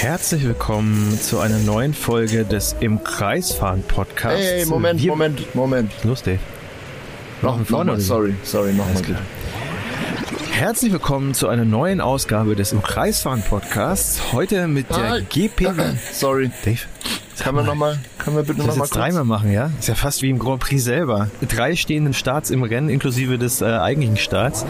Herzlich willkommen zu einer neuen Folge des Im Kreisfahren Podcasts. Hey, Moment, Wir- Moment, Moment. Los, Dave. Noch, noch vorne sorry, sorry, nochmal bitte. Herzlich willkommen zu einer neuen Ausgabe des Im Kreisfahren Podcasts. Heute mit der Ah, GP. Sorry, Dave, können wir nochmal, können wir bitte das nochmal jetzt dreimal machen, ja? Ist ja fast wie im Grand Prix selber. Drei stehenden Starts im Rennen, inklusive des äh, eigentlichen Starts.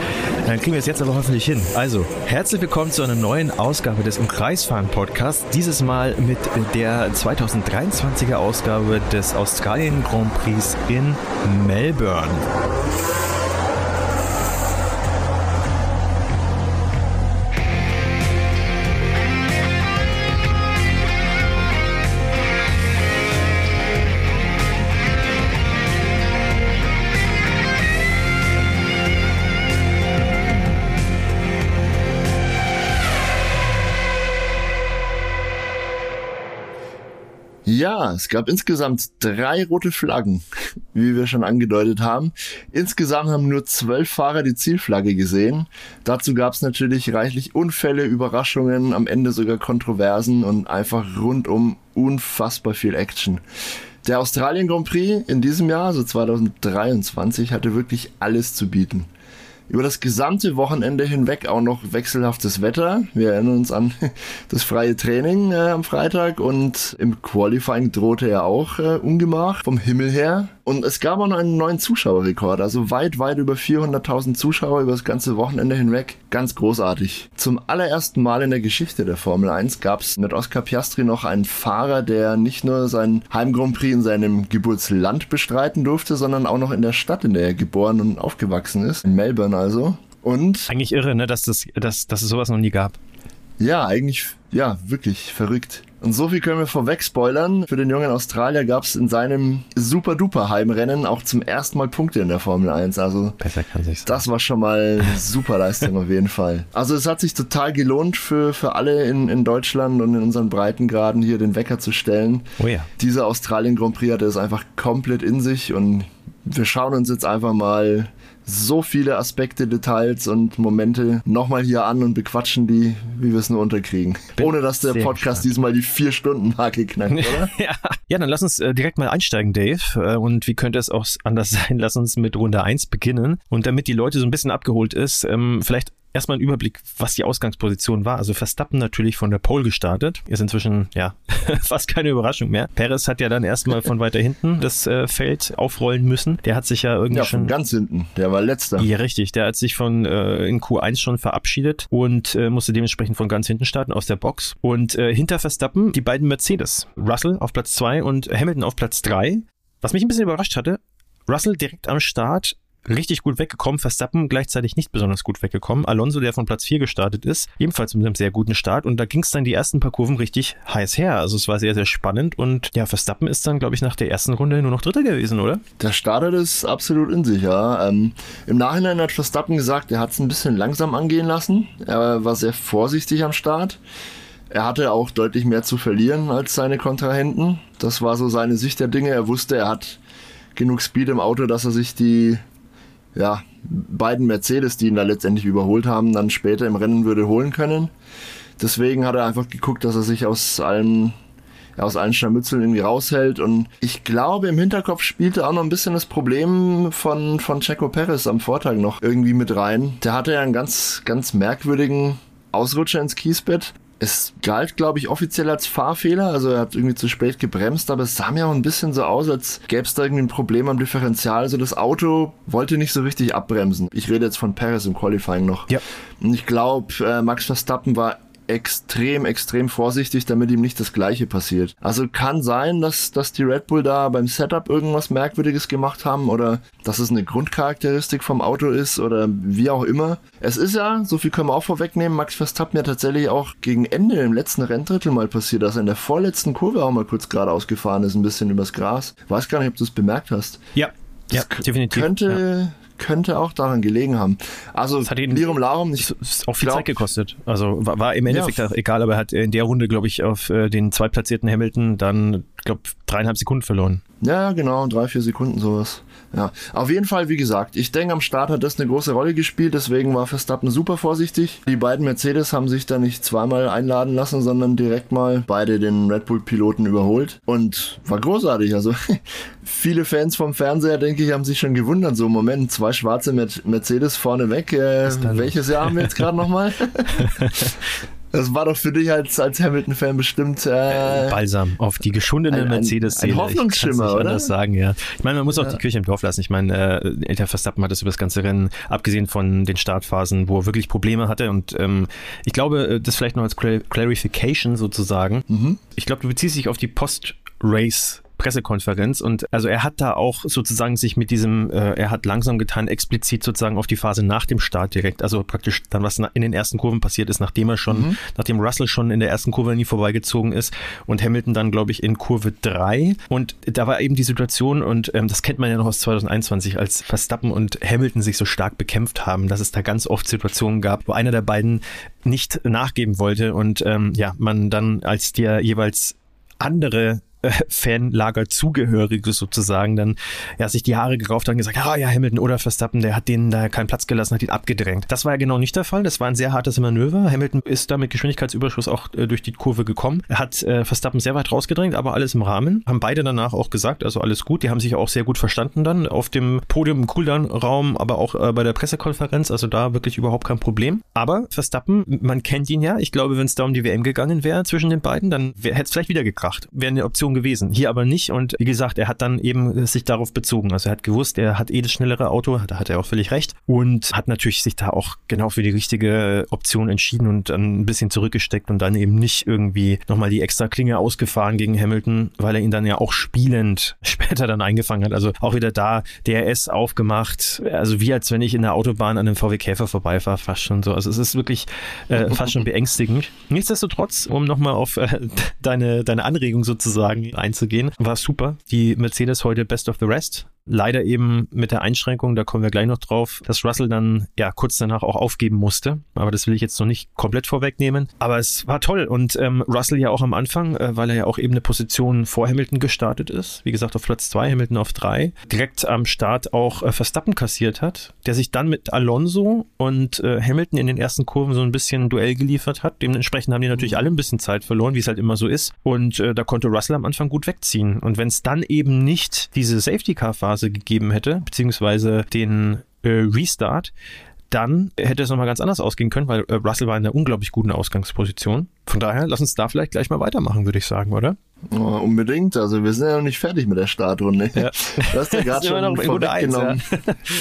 Dann kriegen wir es jetzt aber hoffentlich hin. Also, herzlich willkommen zu einer neuen Ausgabe des Im Kreisfahren Podcasts. Dieses Mal mit der 2023er Ausgabe des Australien Grand Prix in Melbourne. Ja, es gab insgesamt drei rote Flaggen, wie wir schon angedeutet haben. Insgesamt haben nur zwölf Fahrer die Zielflagge gesehen. Dazu gab es natürlich reichlich Unfälle, Überraschungen, am Ende sogar Kontroversen und einfach rundum unfassbar viel Action. Der Australien Grand Prix in diesem Jahr, also 2023, hatte wirklich alles zu bieten. Über das gesamte Wochenende hinweg auch noch wechselhaftes Wetter. Wir erinnern uns an das freie Training äh, am Freitag und im Qualifying drohte er auch äh, Ungemach vom Himmel her. Und es gab auch noch einen neuen Zuschauerrekord, also weit, weit über 400.000 Zuschauer über das ganze Wochenende hinweg. Ganz großartig. Zum allerersten Mal in der Geschichte der Formel 1 gab es mit Oscar Piastri noch einen Fahrer, der nicht nur seinen Heim Grand Prix in seinem Geburtsland bestreiten durfte, sondern auch noch in der Stadt, in der er geboren und aufgewachsen ist, in Melbourne also. Und Eigentlich irre, ne, dass, das, dass, dass es sowas noch nie gab. ja, eigentlich, ja, wirklich verrückt. Und so viel können wir vorweg spoilern. Für den jungen Australier gab es in seinem super-duper-Heimrennen auch zum ersten Mal Punkte in der Formel 1. Also Besser kann sich's. das war schon mal eine super Leistung auf jeden Fall. Also es hat sich total gelohnt für, für alle in, in Deutschland und in unseren Breitengraden hier den Wecker zu stellen. Oh ja. Dieser Australien Grand Prix hatte es einfach komplett in sich und wir schauen uns jetzt einfach mal so viele Aspekte, Details und Momente nochmal hier an und bequatschen die, wie wir es nur unterkriegen. Bin Ohne dass der Podcast gespannt. diesmal die Vier-Stunden-Marke knackt, oder? Ja. ja, dann lass uns äh, direkt mal einsteigen, Dave. Äh, und wie könnte es auch anders sein? Lass uns mit Runde 1 beginnen. Und damit die Leute so ein bisschen abgeholt ist, ähm, vielleicht erstmal ein Überblick, was die Ausgangsposition war. Also Verstappen natürlich von der Pole gestartet. Ist inzwischen, ja, fast keine Überraschung mehr. Perez hat ja dann erstmal von weiter hinten das äh, Feld aufrollen müssen. Der hat sich ja irgendwie Ja, schon von ganz hinten. Der war letzter. Ja, richtig. Der hat sich von äh, in Q1 schon verabschiedet und äh, musste dementsprechend von ganz hinten starten aus der Box. Und äh, hinter Verstappen die beiden Mercedes. Russell auf Platz 2 und Hamilton auf Platz 3. Was mich ein bisschen überrascht hatte, Russell direkt am Start richtig gut weggekommen, Verstappen gleichzeitig nicht besonders gut weggekommen. Alonso, der von Platz 4 gestartet ist, ebenfalls mit einem sehr guten Start und da ging es dann die ersten paar Kurven richtig heiß her. Also es war sehr, sehr spannend und ja, Verstappen ist dann, glaube ich, nach der ersten Runde nur noch Dritter gewesen, oder? Der startet es absolut in sich, ja. Ähm, Im Nachhinein hat Verstappen gesagt, er hat es ein bisschen langsam angehen lassen. Er war sehr vorsichtig am Start. Er hatte auch deutlich mehr zu verlieren als seine Kontrahenten. Das war so seine Sicht der Dinge. Er wusste, er hat genug Speed im Auto, dass er sich die ja, beiden Mercedes, die ihn da letztendlich überholt haben, dann später im Rennen würde holen können. Deswegen hat er einfach geguckt, dass er sich aus allem aus allen Scharmützeln irgendwie raushält. Und ich glaube, im Hinterkopf spielte auch noch ein bisschen das Problem von, von Checo Perez am Vortag noch irgendwie mit rein. Der hatte ja einen ganz, ganz merkwürdigen Ausrutscher ins Kiesbett. Es galt, glaube ich, offiziell als Fahrfehler, also er hat irgendwie zu spät gebremst, aber es sah mir auch ein bisschen so aus, als gäbe es da irgendwie ein Problem am Differential. Also das Auto wollte nicht so richtig abbremsen. Ich rede jetzt von Perez im Qualifying noch. Ja. Und ich glaube, äh, Max Verstappen war extrem, extrem vorsichtig, damit ihm nicht das Gleiche passiert. Also kann sein, dass, dass die Red Bull da beim Setup irgendwas Merkwürdiges gemacht haben oder dass es eine Grundcharakteristik vom Auto ist oder wie auch immer. Es ist ja, so viel können wir auch vorwegnehmen, Max Verstappen ja tatsächlich auch gegen Ende im letzten Renndrittel mal passiert, dass er in der vorletzten Kurve auch mal kurz geradeaus gefahren ist, ein bisschen übers Gras. Weiß gar nicht, ob du es bemerkt hast. Ja, ja, Das definitiv. Könnte, ja. Könnte auch daran gelegen haben. Also, Das hat ihn- Lirum Larum, ist auch viel glaub- Zeit gekostet. Also war, war im Endeffekt Ja. egal, aber er hat in der Runde, glaube ich, auf äh, den zweitplatzierten Hamilton dann ich glaube, dreieinhalb Sekunden verloren. Ja, genau, drei, vier Sekunden sowas. Ja, auf jeden Fall, wie gesagt, ich denke, am Start hat das eine große Rolle gespielt, deswegen war Verstappen super vorsichtig. Die beiden Mercedes haben sich da nicht zweimal einladen lassen, sondern direkt mal beide den Red Bull-Piloten überholt und war großartig. Also viele Fans vom Fernseher, denke ich, haben sich schon gewundert. So, Moment, zwei schwarze Mercedes vorne weg. Äh, welches Jahr haben wir jetzt gerade nochmal? Das war doch für dich als, als Hamilton-Fan bestimmt äh, Balsam auf die geschundene mercedes Ein, Hoffnungsschimmer, ich oder? Das sagen, ja. Ich meine, man muss auch ja. die Kirche im Dorf lassen. Ich meine, äh, Elter Verstappen hat das über das ganze Rennen, abgesehen von den Startphasen, wo er wirklich Probleme hatte. Und ähm, ich glaube, äh, das vielleicht noch als Clarification sozusagen. Mhm. Ich glaube, du beziehst dich auf die Post-Race- Pressekonferenz und also er hat da auch sozusagen sich mit diesem, äh, er hat langsam getan, explizit sozusagen auf die Phase nach dem Start direkt, also praktisch dann, was in den ersten Kurven passiert ist, nachdem er schon, mhm. nachdem Russell schon in der ersten Kurve nie vorbeigezogen ist und Hamilton dann, glaube ich, in Kurve 3 und da war eben die Situation und ähm, das kennt man ja noch aus 2021, als Verstappen und Hamilton sich so stark bekämpft haben, dass es da ganz oft Situationen gab, wo einer der beiden nicht nachgeben wollte und ähm, ja, man dann als der jeweils andere Fanlager zugehörige sozusagen dann ja sich die Haare gerauft hat und gesagt, ah ja, Hamilton oder Verstappen, der hat denen da keinen Platz gelassen, hat ihn abgedrängt. Das war ja genau nicht der Fall. Das war ein sehr hartes Manöver. Hamilton ist da mit Geschwindigkeitsüberschuss auch äh, durch die Kurve gekommen. Er hat äh, Verstappen sehr weit rausgedrängt, aber alles im Rahmen. Haben beide danach auch gesagt, also alles gut. Die haben sich auch sehr gut verstanden dann auf dem Podium im Cooldown-Raum, aber auch äh, bei der Pressekonferenz. Also da wirklich überhaupt kein Problem. Aber Verstappen, man kennt ihn ja. Ich glaube, wenn es da um die WM gegangen wäre zwischen den beiden, dann hätte es vielleicht wieder gekracht. Wäre eine Option Option gewesen. Hier aber nicht. Und wie gesagt, er hat dann eben sich darauf bezogen. Also er hat gewusst, er hat eh das schnellere Auto, da hat er auch völlig recht. Und hat natürlich sich da auch genau für die richtige Option entschieden und dann ein bisschen zurückgesteckt und dann eben nicht irgendwie nochmal die extra Klinge ausgefahren gegen Hamilton, weil er ihn dann ja auch spielend später dann eingefangen hat. Also auch wieder da DRS aufgemacht. Also wie als wenn ich in der Autobahn an einem VW Käfer vorbeifahre, fast schon so. Also es ist wirklich äh, fast schon beängstigend. Nichtsdestotrotz, um nochmal auf äh, deine, deine Anregung sozusagen einzugehen. War super. Die Mercedes heute Best of the Rest. Leider eben mit der Einschränkung, da kommen wir gleich noch drauf, dass Russell dann ja kurz danach auch aufgeben musste. Aber das will ich jetzt noch nicht komplett vorwegnehmen. Aber es war toll und ähm, Russell ja auch am Anfang, äh, weil er ja auch eben eine Position vor Hamilton gestartet ist. Wie gesagt, auf Platz zwei, Hamilton auf drei. Direkt am Start auch äh, Verstappen kassiert hat, der sich dann mit Alonso und äh, Hamilton in den ersten Kurven so ein bisschen Duell geliefert hat. Dementsprechend haben die natürlich alle ein bisschen Zeit verloren, wie es halt immer so ist. Und äh, da konnte Russell am Anfang gut wegziehen. Und wenn es dann eben nicht diese Safety-Car-Phase Phase gegeben hätte, beziehungsweise den äh, Restart, dann hätte es nochmal ganz anders ausgehen können, weil äh, Russell war in einer unglaublich guten Ausgangsposition. Von daher, lass uns da vielleicht gleich mal weitermachen, würde ich sagen, oder? Oh, unbedingt. Also wir sind ja noch nicht fertig mit der Startrunde. Ja. Du hast ja gerade schon vorweggenommen.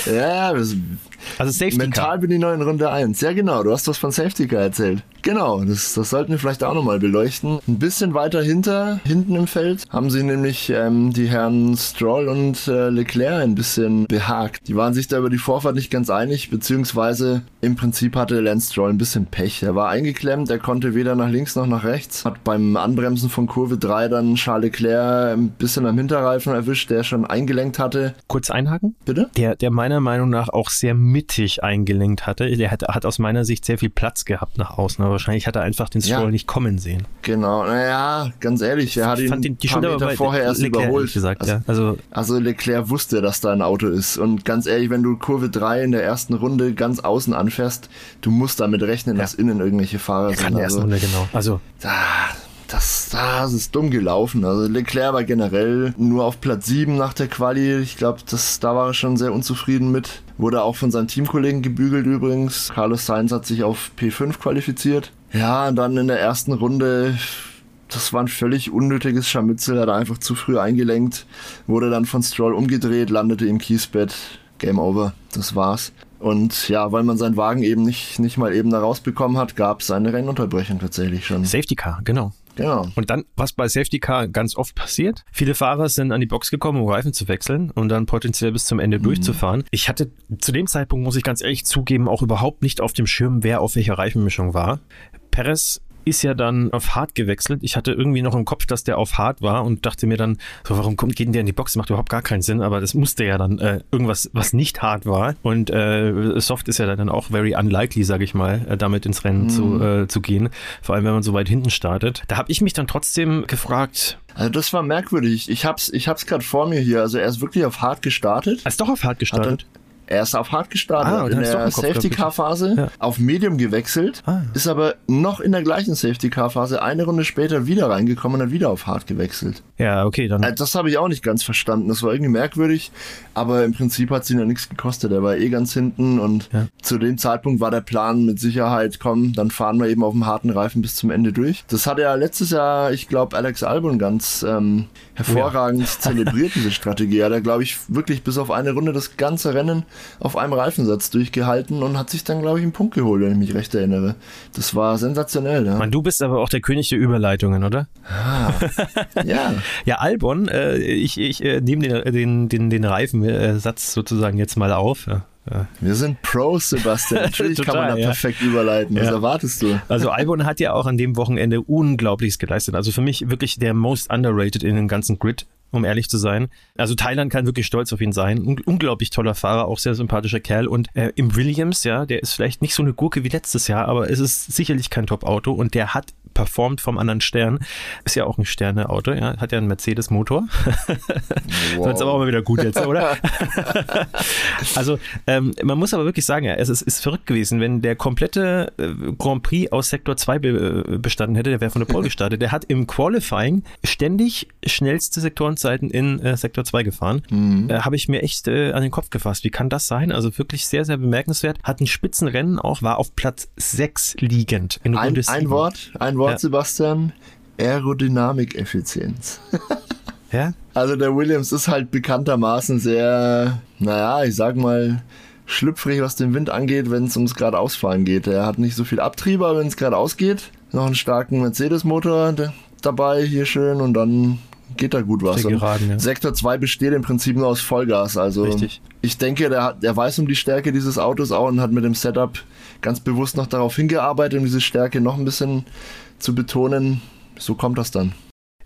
Ja, ja sind, also Safety mental Car. bin ich noch in Runde 1. Ja genau, du hast was von Safety Car erzählt. Genau, das, das sollten wir vielleicht auch nochmal beleuchten. Ein bisschen weiter hinter, hinten im Feld, haben sie nämlich ähm, die Herren Stroll und äh, Leclerc ein bisschen behagt. Die waren sich da über die Vorfahrt nicht ganz einig, beziehungsweise im Prinzip hatte Lance Stroll ein bisschen Pech. Er war eingeklemmt, er konnte weder nach links noch nach rechts, hat beim Anbremsen von Kurve 3 dann Charles Leclerc ein bisschen am Hinterreifen erwischt, der schon eingelenkt hatte. Kurz einhaken? Bitte? Der, der meiner Meinung nach auch sehr mittig eingelenkt hatte. Der hat, hat aus meiner Sicht sehr viel Platz gehabt nach außen, aber wahrscheinlich hat er einfach den Stroll ja. nicht kommen sehen. Genau, naja, ganz ehrlich, er hat ihn fand den, die paar Meter vorher erst Leclerc, überholt. Gesagt, also, ja. also, also Leclerc wusste, dass da ein Auto ist und ganz ehrlich, wenn du Kurve 3 in der ersten Runde ganz außen anfährst, du musst damit rechnen, ja. dass innen irgendwelche Fahrer sind. In der ersten also, Runde, genau. Also, da, das, das ist dumm gelaufen. Also Leclerc war generell nur auf Platz 7 nach der Quali. Ich glaube, da war er schon sehr unzufrieden mit. Wurde auch von seinen Teamkollegen gebügelt übrigens. Carlos Sainz hat sich auf P5 qualifiziert. Ja, und dann in der ersten Runde das war ein völlig unnötiges Scharmützel, hat er einfach zu früh eingelenkt, wurde dann von Stroll umgedreht, landete im Kiesbett, Game over, das war's. Und ja, weil man seinen Wagen eben nicht, nicht mal eben da rausbekommen hat, gab es eine Rennunterbrechung tatsächlich schon. Safety Car, genau. Genau. Und dann, was bei Safety Car ganz oft passiert, viele Fahrer sind an die Box gekommen, um Reifen zu wechseln und dann potenziell bis zum Ende mhm. durchzufahren. Ich hatte zu dem Zeitpunkt, muss ich ganz ehrlich zugeben, auch überhaupt nicht auf dem Schirm, wer auf welcher Reifenmischung war. Perez ist ja dann auf hart gewechselt. Ich hatte irgendwie noch im Kopf, dass der auf hart war und dachte mir dann, so, warum kommt, geht denn der in die Box? Das macht überhaupt gar keinen Sinn, aber das musste ja dann äh, irgendwas, was nicht hart war. Und äh, Soft ist ja dann auch very unlikely, sage ich mal, äh, damit ins Rennen mhm. zu, äh, zu gehen. Vor allem, wenn man so weit hinten startet. Da habe ich mich dann trotzdem gefragt, also das war merkwürdig. Ich hab's, ich hab's gerade vor mir hier. Also er ist wirklich auf hart gestartet. Er ist doch auf hart gestartet. Er ist auf hart gestartet, ah, in der Safety-Car-Phase ja. auf Medium gewechselt, ah. ist aber noch in der gleichen Safety-Car-Phase eine Runde später wieder reingekommen und hat wieder auf hart gewechselt. Ja, okay, dann. Äh, das habe ich auch nicht ganz verstanden. Das war irgendwie merkwürdig, aber im Prinzip hat es ihn ja nichts gekostet. Er war eh ganz hinten und ja. zu dem Zeitpunkt war der Plan mit Sicherheit, komm, dann fahren wir eben auf dem harten Reifen bis zum Ende durch. Das hat er letztes Jahr, ich glaube, Alex Albon ganz ähm, hervorragend ja. zelebriert, diese Strategie. Er hat, glaube ich, wirklich bis auf eine Runde das ganze Rennen auf einem Reifensatz durchgehalten und hat sich dann, glaube ich, einen Punkt geholt, wenn ich mich recht erinnere. Das war sensationell. Ja. Man, du bist aber auch der König der Überleitungen, oder? Ah, ja. Ja, Albon, äh, ich, ich äh, nehme den, den, den, den Reifensatz sozusagen jetzt mal auf. Ja. Ja. Wir sind Pros, Sebastian. Natürlich Total, kann man da ja. perfekt überleiten. Was ja. erwartest du? Also Albon hat ja auch an dem Wochenende Unglaubliches geleistet. Also für mich wirklich der most underrated in dem ganzen Grid um ehrlich zu sein. Also Thailand kann wirklich stolz auf ihn sein. Un unglaublich toller Fahrer, auch sehr sympathischer Kerl. Und äh, im Williams, ja, der ist vielleicht nicht so eine Gurke wie letztes Jahr, aber es ist sicherlich kein Top-Auto und der hat performt vom anderen Stern. Ist ja auch ein Sterneauto, ja, hat ja einen Mercedes-Motor. Wow. Sonst aber auch mal wieder gut jetzt, oder? also ähm, man muss aber wirklich sagen, ja, es ist, ist verrückt gewesen, wenn der komplette äh, Grand Prix aus Sektor 2 be äh, bestanden hätte, der wäre von der Pole gestartet. Der hat im Qualifying ständig schnellste Sektorenzeiten in äh, Sektor 2 gefahren. Mhm. Äh, Habe ich mir echt äh, an den Kopf gefasst. Wie kann das sein? Also wirklich sehr, sehr bemerkenswert. Hat ein Spitzenrennen auch, war auf Platz 6 liegend. In ein, ein Wort, ein Wort, ja. Sebastian. Aerodynamik-Effizienz. ja? Also der Williams ist halt bekanntermaßen sehr, naja, ich sag mal, schlüpfrig, was den Wind angeht, wenn es ums geradeausfahren geht. Er hat nicht so viel Abtrieb, aber wenn es geradeaus geht, noch einen starken Mercedes-Motor dabei, hier schön und dann geht da gut was. Geraden, ja. Sektor 2 besteht im Prinzip nur aus Vollgas. Also Richtig. ich denke, der, der weiß um die Stärke dieses Autos auch und hat mit dem Setup ganz bewusst noch darauf hingearbeitet, um diese Stärke noch ein bisschen zu betonen, so kommt das dann.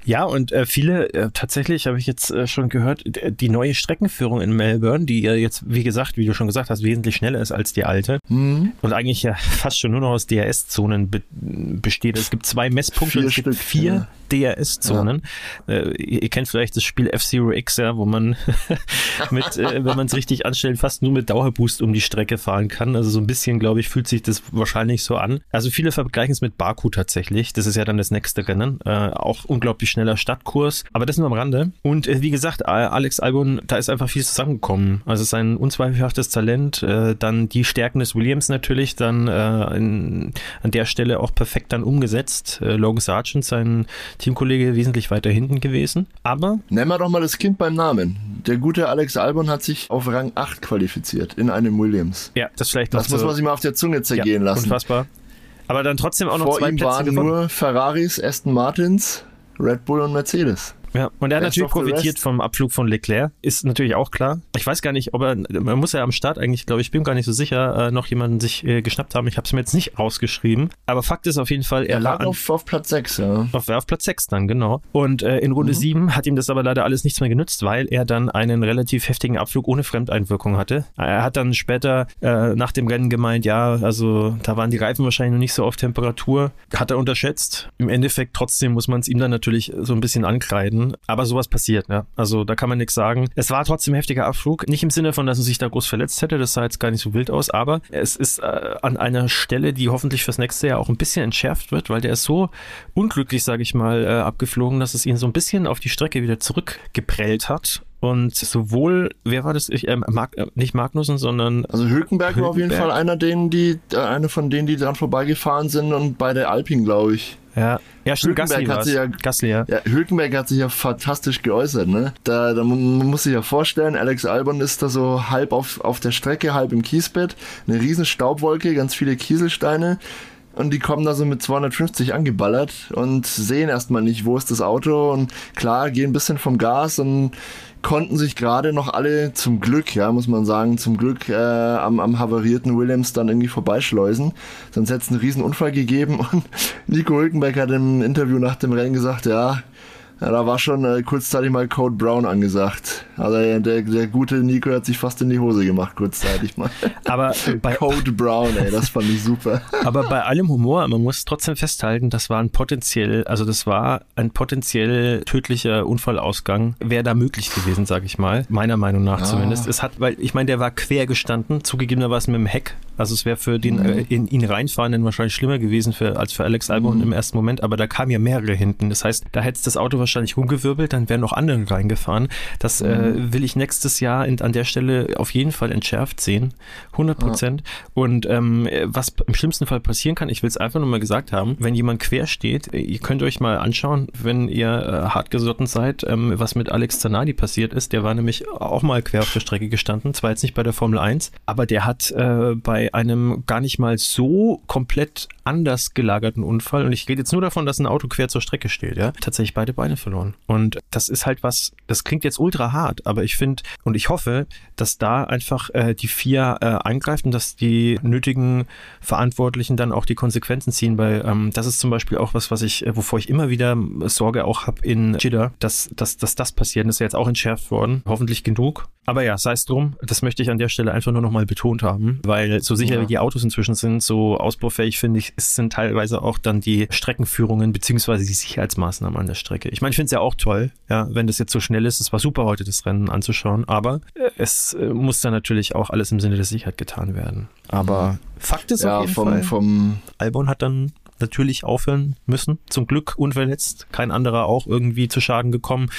Ja, und äh, viele, äh, tatsächlich habe ich jetzt äh, schon gehört, die neue Streckenführung in Melbourne, die ja jetzt, wie gesagt, wie du schon gesagt hast, wesentlich schneller ist als die alte mhm. und eigentlich ja fast schon nur noch aus DRS-Zonen be besteht. Es gibt zwei Messpunkte, vier es gibt Stück, vier ja. DRS-Zonen. Ja. Äh, ihr, ihr, kennt vielleicht das Spiel F-Zero X, ja, wo man mit, äh, wenn man es richtig anstellt, fast nur mit Dauerboost um die Strecke fahren kann. Also so ein bisschen, glaube ich, fühlt sich das wahrscheinlich so an. Also viele vergleichen es mit Baku tatsächlich. Das ist ja dann das nächste Rennen. Äh, auch unglaublich schneller Stadtkurs. Aber das nur am Rande. Und äh, wie gesagt, Alex Albon, da ist einfach viel zusammengekommen. Also sein unzweifelhaftes Talent, äh, dann die Stärken des Williams natürlich, dann äh, in, an der Stelle auch perfekt dann umgesetzt. Äh, Logan Sargent, sein Teamkollege wesentlich weiter hinten gewesen. Aber. Nennen wir doch mal das Kind beim Namen. Der gute Alex Albon hat sich auf Rang 8 qualifiziert in einem Williams. Ja, das vielleicht Das muss man sich mal auf der Zunge zergehen ja, lassen. Unfassbar. Aber dann trotzdem auch noch Vor zwei ihm Plätze waren gewonnen. nur Ferraris, Aston Martins, Red Bull und Mercedes. Ja, und er hat natürlich profitiert vom Abflug von Leclerc, ist natürlich auch klar. Ich weiß gar nicht, ob er, man muss ja am Start eigentlich, glaube ich, bin gar nicht so sicher, äh, noch jemanden sich äh, geschnappt haben. Ich habe es mir jetzt nicht rausgeschrieben. Aber Fakt ist auf jeden Fall, er, er lag auf, auf Platz 6, ja. Auf, auf Platz 6 dann, genau. Und äh, in Runde mhm. 7 hat ihm das aber leider alles nichts mehr genützt, weil er dann einen relativ heftigen Abflug ohne Fremdeinwirkung hatte. Er hat dann später äh, nach dem Rennen gemeint, ja, also da waren die Reifen wahrscheinlich noch nicht so auf Temperatur. Hat er unterschätzt. Im Endeffekt trotzdem muss man es ihm dann natürlich so ein bisschen ankreiden. Aber sowas passiert. Ja. Also da kann man nichts sagen. Es war trotzdem heftiger Abflug. Nicht im Sinne von, dass er sich da groß verletzt hätte. Das sah jetzt gar nicht so wild aus. Aber es ist äh, an einer Stelle, die hoffentlich fürs nächste Jahr auch ein bisschen entschärft wird, weil der ist so unglücklich, sage ich mal, äh, abgeflogen, dass es ihn so ein bisschen auf die Strecke wieder zurückgeprellt hat. Und sowohl, wer war das? Ich, äh, Mark, äh, nicht Magnussen, sondern. Also Hülkenberg, Hülkenberg, war auf jeden Fall einer, denen, die, äh, einer von denen, die dran vorbeigefahren sind und bei der Alpine, glaube ich. Ja, ja stimmt, Hülkenberg Gasly hat sich ja, Gasly, ja. ja. Hülkenberg hat sich ja fantastisch geäußert, ne? Da, da man muss sich ja vorstellen, Alex Albon ist da so halb auf, auf der Strecke, halb im Kiesbett, eine riesen Staubwolke, ganz viele Kieselsteine und die kommen da so mit 250 angeballert und sehen erstmal nicht, wo ist das Auto und klar, gehen ein bisschen vom Gas und konnten sich gerade noch alle zum Glück, ja, muss man sagen, zum Glück äh, am, am havarierten Williams dann irgendwie vorbeischleusen. Sonst hätte es einen riesen Unfall gegeben und Nico Hülkenberg hat im Interview nach dem Rennen gesagt, ja, ja, da war schon äh, kurzzeitig mal Code Brown angesagt. Also der, der gute Nico hat sich fast in die Hose gemacht, kurzzeitig mal. Aber bei Code Brown, ey, das fand ich super. Aber bei allem Humor, man muss trotzdem festhalten, das war ein potenziell, also das war ein potenziell tödlicher Unfallausgang, wäre da möglich gewesen, sag ich mal. Meiner Meinung nach ah. zumindest. Es hat, weil ich meine, der war quer gestanden, zugegebenerweise mit dem Heck. Also es wäre für den mhm. äh, in ihn reinfahrenden wahrscheinlich schlimmer gewesen für, als für Alex Albon mhm. im ersten Moment, aber da kamen ja mehrere hinten. Das heißt, da hätte das Auto wahrscheinlich rumgewirbelt, dann wären noch andere reingefahren. Das äh, mhm. äh, will ich nächstes Jahr in, an der Stelle auf jeden Fall entschärft sehen. 100 Prozent. Ja. Und ähm, was im schlimmsten Fall passieren kann, ich will es einfach nur mal gesagt haben, wenn jemand quer steht, ihr könnt euch mal anschauen, wenn ihr äh, hartgesotten seid, ähm, was mit Alex Zanardi passiert ist. Der war nämlich auch mal quer auf der Strecke gestanden, zwar jetzt nicht bei der Formel 1, aber der hat äh, bei einem gar nicht mal so komplett anders gelagerten Unfall, und ich rede jetzt nur davon, dass ein Auto quer zur Strecke steht, ja, tatsächlich beide Beine verloren. Und das ist halt was, das klingt jetzt ultra hart, aber ich finde und ich hoffe, dass da einfach äh, die FIA äh, und dass die nötigen Verantwortlichen dann auch die Konsequenzen ziehen, weil ähm, das ist zum Beispiel auch was, was ich, äh, wovor ich immer wieder Sorge auch habe in Jeddah, dass, dass, dass das passiert. Das ist ja jetzt auch entschärft worden, hoffentlich genug. Aber ja, sei es drum, das möchte ich an der Stelle einfach nur nochmal betont haben, weil so sicher ja. wie die Autos inzwischen sind, so ausbaufähig finde ich, es sind teilweise auch dann die Streckenführungen beziehungsweise die Sicherheitsmaßnahmen an der Strecke. Ich meine, ich finde es ja auch toll, ja, wenn das jetzt so schnell ist. Es war super heute das Rennen anzuschauen, aber äh, es äh, muss dann natürlich auch alles im Sinne der Sicherheit getan werden. Aber Fakt ist ja, auf jeden vom, Fall, vom Albon hat dann natürlich aufhören müssen. Zum Glück unverletzt, kein anderer auch irgendwie zu Schaden gekommen.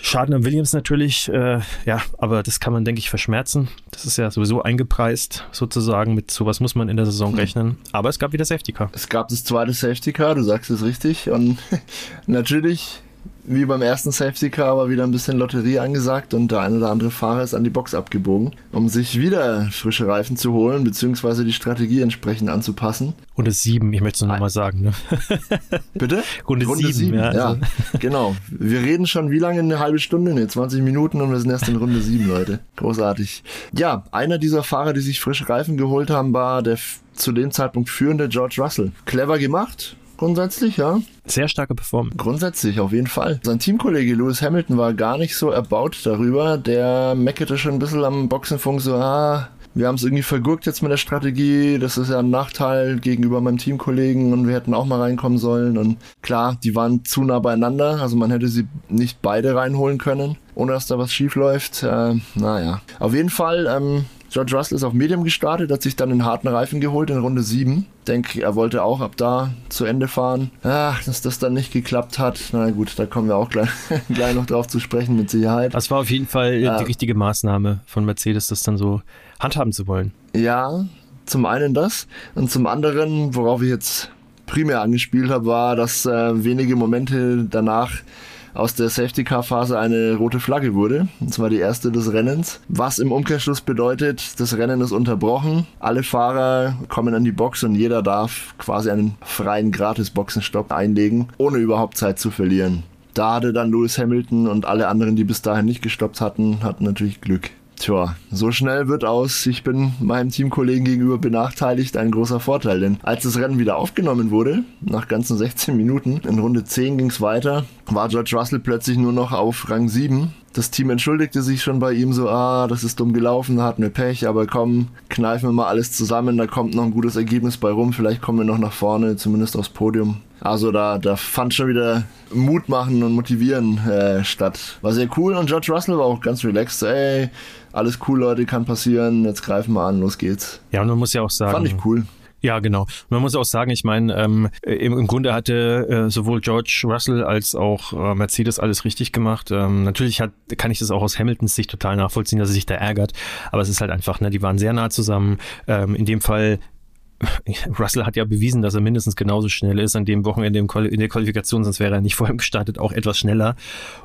Schaden am Williams natürlich, äh, ja, aber das kann man, denke ich, verschmerzen. Das ist ja sowieso eingepreist, sozusagen. Mit sowas muss man in der Saison hm. rechnen. Aber es gab wieder Safety Car. Es gab das zweite Safety Car, du sagst es richtig. Und natürlich wie beim ersten Safety Car war wieder ein bisschen Lotterie angesagt und der eine oder andere Fahrer ist an die Box abgebogen, um sich wieder frische Reifen zu holen, beziehungsweise die Strategie entsprechend anzupassen. Runde 7, ich möchte es nur nochmal sagen. Ne? Bitte? Runde, Runde 7, ja. Also. ja. genau. Wir reden schon wie lange? Eine halbe Stunde? Ne, 20 Minuten und wir sind erst in Runde 7, Leute. Großartig. Ja, einer dieser Fahrer, die sich frische Reifen geholt haben, war der zu dem Zeitpunkt führende George Russell. Clever gemacht, grundsätzlich, ja. Sehr starke Performance. Grundsätzlich, auf jeden Fall. Sein Teamkollege Lewis Hamilton war gar nicht so erbaut darüber. Der meckerte schon ein bisschen am Boxenfunk so, ah, wir haben es irgendwie vergurkt jetzt mit der Strategie. Das ist ja ein Nachteil gegenüber meinem Teamkollegen und wir hätten auch mal reinkommen sollen. Und klar, die waren zu nah beieinander. Also man hätte sie nicht beide reinholen können, ohne dass da was schief läuft. Äh, naja. Auf jeden Fall, ähm, George Russell ist auf Medium gestartet, hat sich dann einen harten Reifen geholt in Runde 7. Denke, er wollte auch ab da zu Ende fahren. Ach, dass das dann nicht geklappt hat. Na gut, da kommen wir auch gleich, gleich noch drauf zu sprechen, mit Sicherheit. Das war auf jeden Fall äh, die richtige Maßnahme von Mercedes, das dann so handhaben zu wollen. Ja, zum einen das. Und zum anderen, worauf ich jetzt primär angespielt habe, war, dass äh, wenige Momente danach aus der Safety-Car-Phase eine rote Flagge wurde. Und zwar die erste des Rennens. Was im Umkehrschluss bedeutet, das Rennen ist unterbrochen. Alle Fahrer kommen an die Box und jeder darf quasi einen freien Gratis-Boxenstopp einlegen, ohne überhaupt Zeit zu verlieren. Da hatte dann Lewis Hamilton und alle anderen, die bis dahin nicht gestoppt hatten, hatten natürlich Glück. Tja, so schnell wird aus, ich bin meinem Teamkollegen gegenüber benachteiligt, ein großer Vorteil. Denn als das Rennen wieder aufgenommen wurde, nach ganzen 16 Minuten, in Runde 10 ging es weiter, war George Russell plötzlich nur noch auf Rang 7. Das Team entschuldigte sich schon bei ihm so, ah, das ist dumm gelaufen, da hatten wir Pech, aber komm, kneifen wir mal alles zusammen, da kommt noch ein gutes Ergebnis bei rum, vielleicht kommen wir noch nach vorne, zumindest aufs Podium. Also da, da fand schon wieder Mut machen und motivieren äh, statt. War sehr cool und George Russell war auch ganz relaxed. Ey, alles cool, Leute, kann passieren, jetzt greifen wir an, los geht's. Ja, und man muss ja auch sagen. Fand ich cool. Ja, genau. Man muss auch sagen, ich meine, ähm, im, im Grunde hatte äh, sowohl George Russell als auch äh, Mercedes alles richtig gemacht. Ähm, natürlich hat, kann ich das auch aus Hamiltons Sicht total nachvollziehen, dass er sich da ärgert. Aber es ist halt einfach, ne, die waren sehr nah zusammen. Ähm, in dem Fall Russell hat ja bewiesen, dass er mindestens genauso schnell ist an dem Wochenende in der Qualifikation, sonst wäre er nicht vor ihm gestartet, auch etwas schneller.